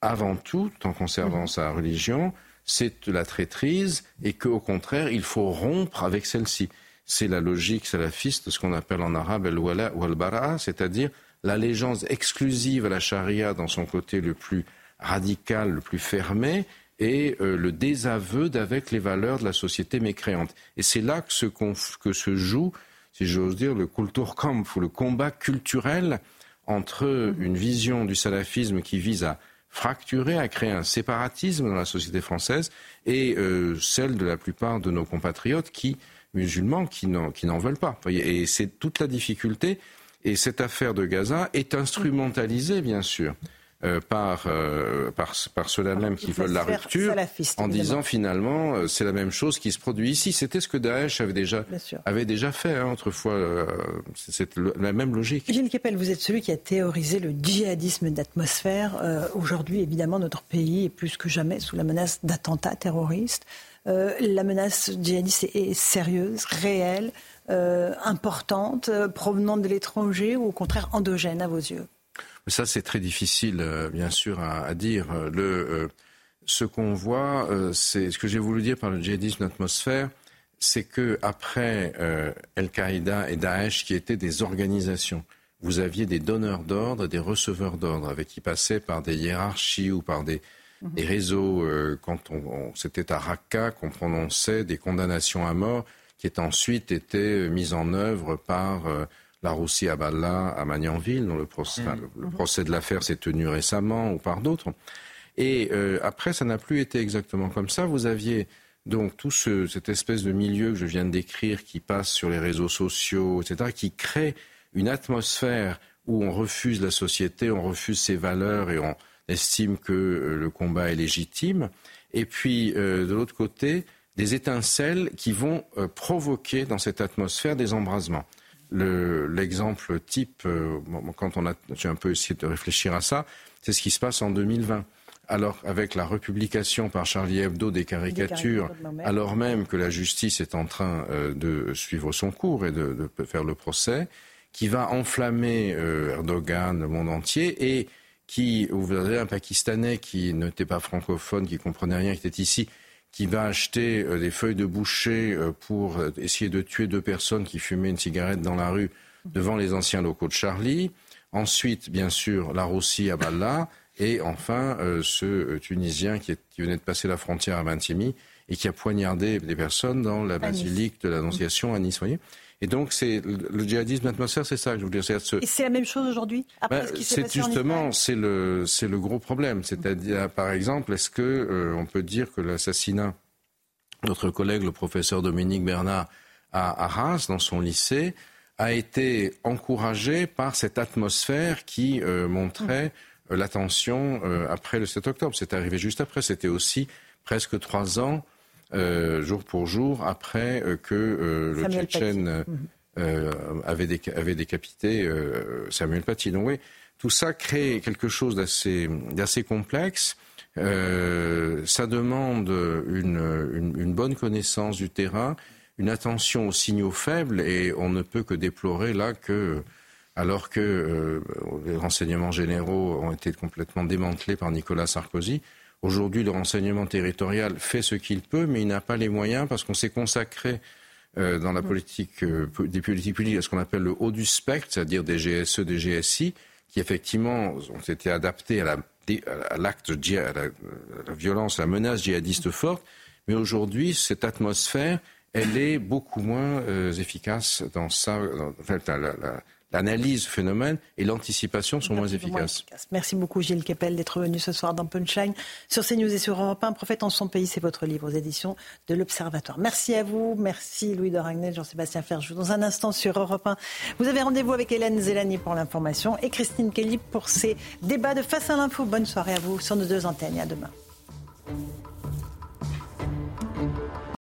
Speaker 25: avant tout, en conservant mmh. sa religion, c'est la traîtrise et qu'au contraire, il faut rompre avec celle-ci. C'est la logique salafiste, ce qu'on appelle en arabe al-wala ou al-bara, c'est-à-dire l'allégeance exclusive à la charia dans son côté le plus radical, le plus fermé, et euh, le désaveu d'avec les valeurs de la société mécréante. Et c'est là que se, que se joue, si j'ose dire, le Kulturkampf ou le combat culturel entre une vision du salafisme qui vise à fracturer, à créer un séparatisme dans la société française et euh, celle de la plupart de nos compatriotes qui, musulmans, qui n'en veulent pas. Et c'est toute la difficulté. Et cette affaire de Gaza est instrumentalisée, bien sûr, euh, par, euh, par, par ceux-là même qui veulent la rupture, en disant finalement euh, c'est la même chose qui se produit ici. C'était ce que Daesh avait déjà, avait déjà fait hein, autrefois. c'est la même logique.
Speaker 1: Gilles Kepel, vous êtes celui qui a théorisé le djihadisme d'atmosphère. Aujourd'hui, évidemment, notre pays est plus que jamais sous la menace d'attentats terroristes. la menace djihadiste est, sérieuse, réelle, importante, provenant de l'étranger ou au contraire endogène à vos yeux?
Speaker 25: Ça, c'est très difficile, euh, bien sûr, à, dire. Le, euh, ce qu'on voit, euh, c'est ce que j'ai voulu dire par le djihadisme d'atmosphère, c'est que après Al-Qaïda et Daesh, qui étaient des organisations, vous aviez des donneurs d'ordre, des receveurs d'ordre, avec qui passaient par des hiérarchies ou par des, mhm. réseaux. quand on, c'était à Raqqa qu'on prononçait des condamnations à mort, qui ensuite été mises en œuvre par la Roussie à Balla, à Magnanville, dont le procès, mmh. le, procès de l'affaire s'est tenu récemment, ou par d'autres. Et euh, après, ça n'a plus été exactement comme ça. Vous aviez donc tout ce, cette espèce de milieu que je viens de décrire qui passe sur les réseaux sociaux, etc., qui crée une atmosphère où on refuse la société, on refuse ses valeurs et on estiment que le combat est légitime. Et puis, de l'autre côté, des étincelles qui vont provoquer dans cette atmosphère des embrasements. L'exemple type, quand on a, j'ai un peu essayé de réfléchir à ça, c'est ce qui se passe en 2020 alors avec la republication par Charlie Hebdo des caricatures, alors même que la justice est en train euh, de suivre son cours et de, faire le procès, qui va enflammer euh, Erdogan, le monde entier, et qui, vous avez un Pakistanais qui n'était pas francophone, qui comprenait rien, qui était ici, qui va acheter euh, des feuilles de boucher pour essayer de tuer deux personnes qui fumaient une cigarette dans la rue devant les anciens locaux de Charlie. Ensuite, bien sûr, la Russie à Balla. Et enfin, euh, ce euh, Tunisien qui, venait de passer la frontière à Vintimille et qui a poignardé des personnes dans la basilique de l'Annonciation à Nice. Voyez et donc, c'est le djihadisme d'atmosphère, c'est ça que je veux dire.
Speaker 1: Et c'est la même chose aujourd'hui
Speaker 25: ben, C'est justement, c'est le, c'est le gros problème. C'est-à-dire, par exemple, est-ce que euh, on peut dire que l'assassinat de notre collègue, le professeur Dominique Bernard, à Arras, dans son lycée, a été encouragé par cette atmosphère qui montrait euh, l'attention euh, après le 7 octobre. C'est arrivé juste après. C'était aussi presque trois ans, euh, jour pour jour, après que le Tchétchène avait, décapité Samuel Paty. Donc oui, tout ça crée quelque chose d'assez complexe. ça demande une, une, bonne connaissance du terrain, une attention aux signaux faibles, et on ne peut que déplorer là que alors que euh, les renseignements généraux ont été complètement démantelés par Nicolas Sarkozy. Aujourd'hui, le renseignement territorial fait ce qu'il peut, mais il n'a pas les moyens parce qu'on s'est consacré euh, dans la politique euh, des politiques publiques à ce qu'on appelle le haut du spectre, c'est-à-dire des GSE, des GSI, qui effectivement ont été adaptés à l'acte, à, à, la, violence, à la menace djihadiste forte. Mais aujourd'hui, cette atmosphère, elle est beaucoup moins efficace dans ça. en fait, la, l'analyse du phénomène et l'anticipation sont moins efficaces.
Speaker 1: Merci beaucoup Gilles Kepel d'être venu ce soir dans Punchline sur CNews et sur Europe 1. Prophète en son pays, c'est votre livre aux éditions de l'Observatoire. Merci à vous, merci Louis de Ragnel, Jean-Sébastien Ferjou. Dans un instant sur Europe 1, vous avez rendez-vous avec Hélène Zélani pour l'information et Christine Kelly pour ses débats de Face à l'info. Bonne soirée à vous sur nos deux antennes et à demain.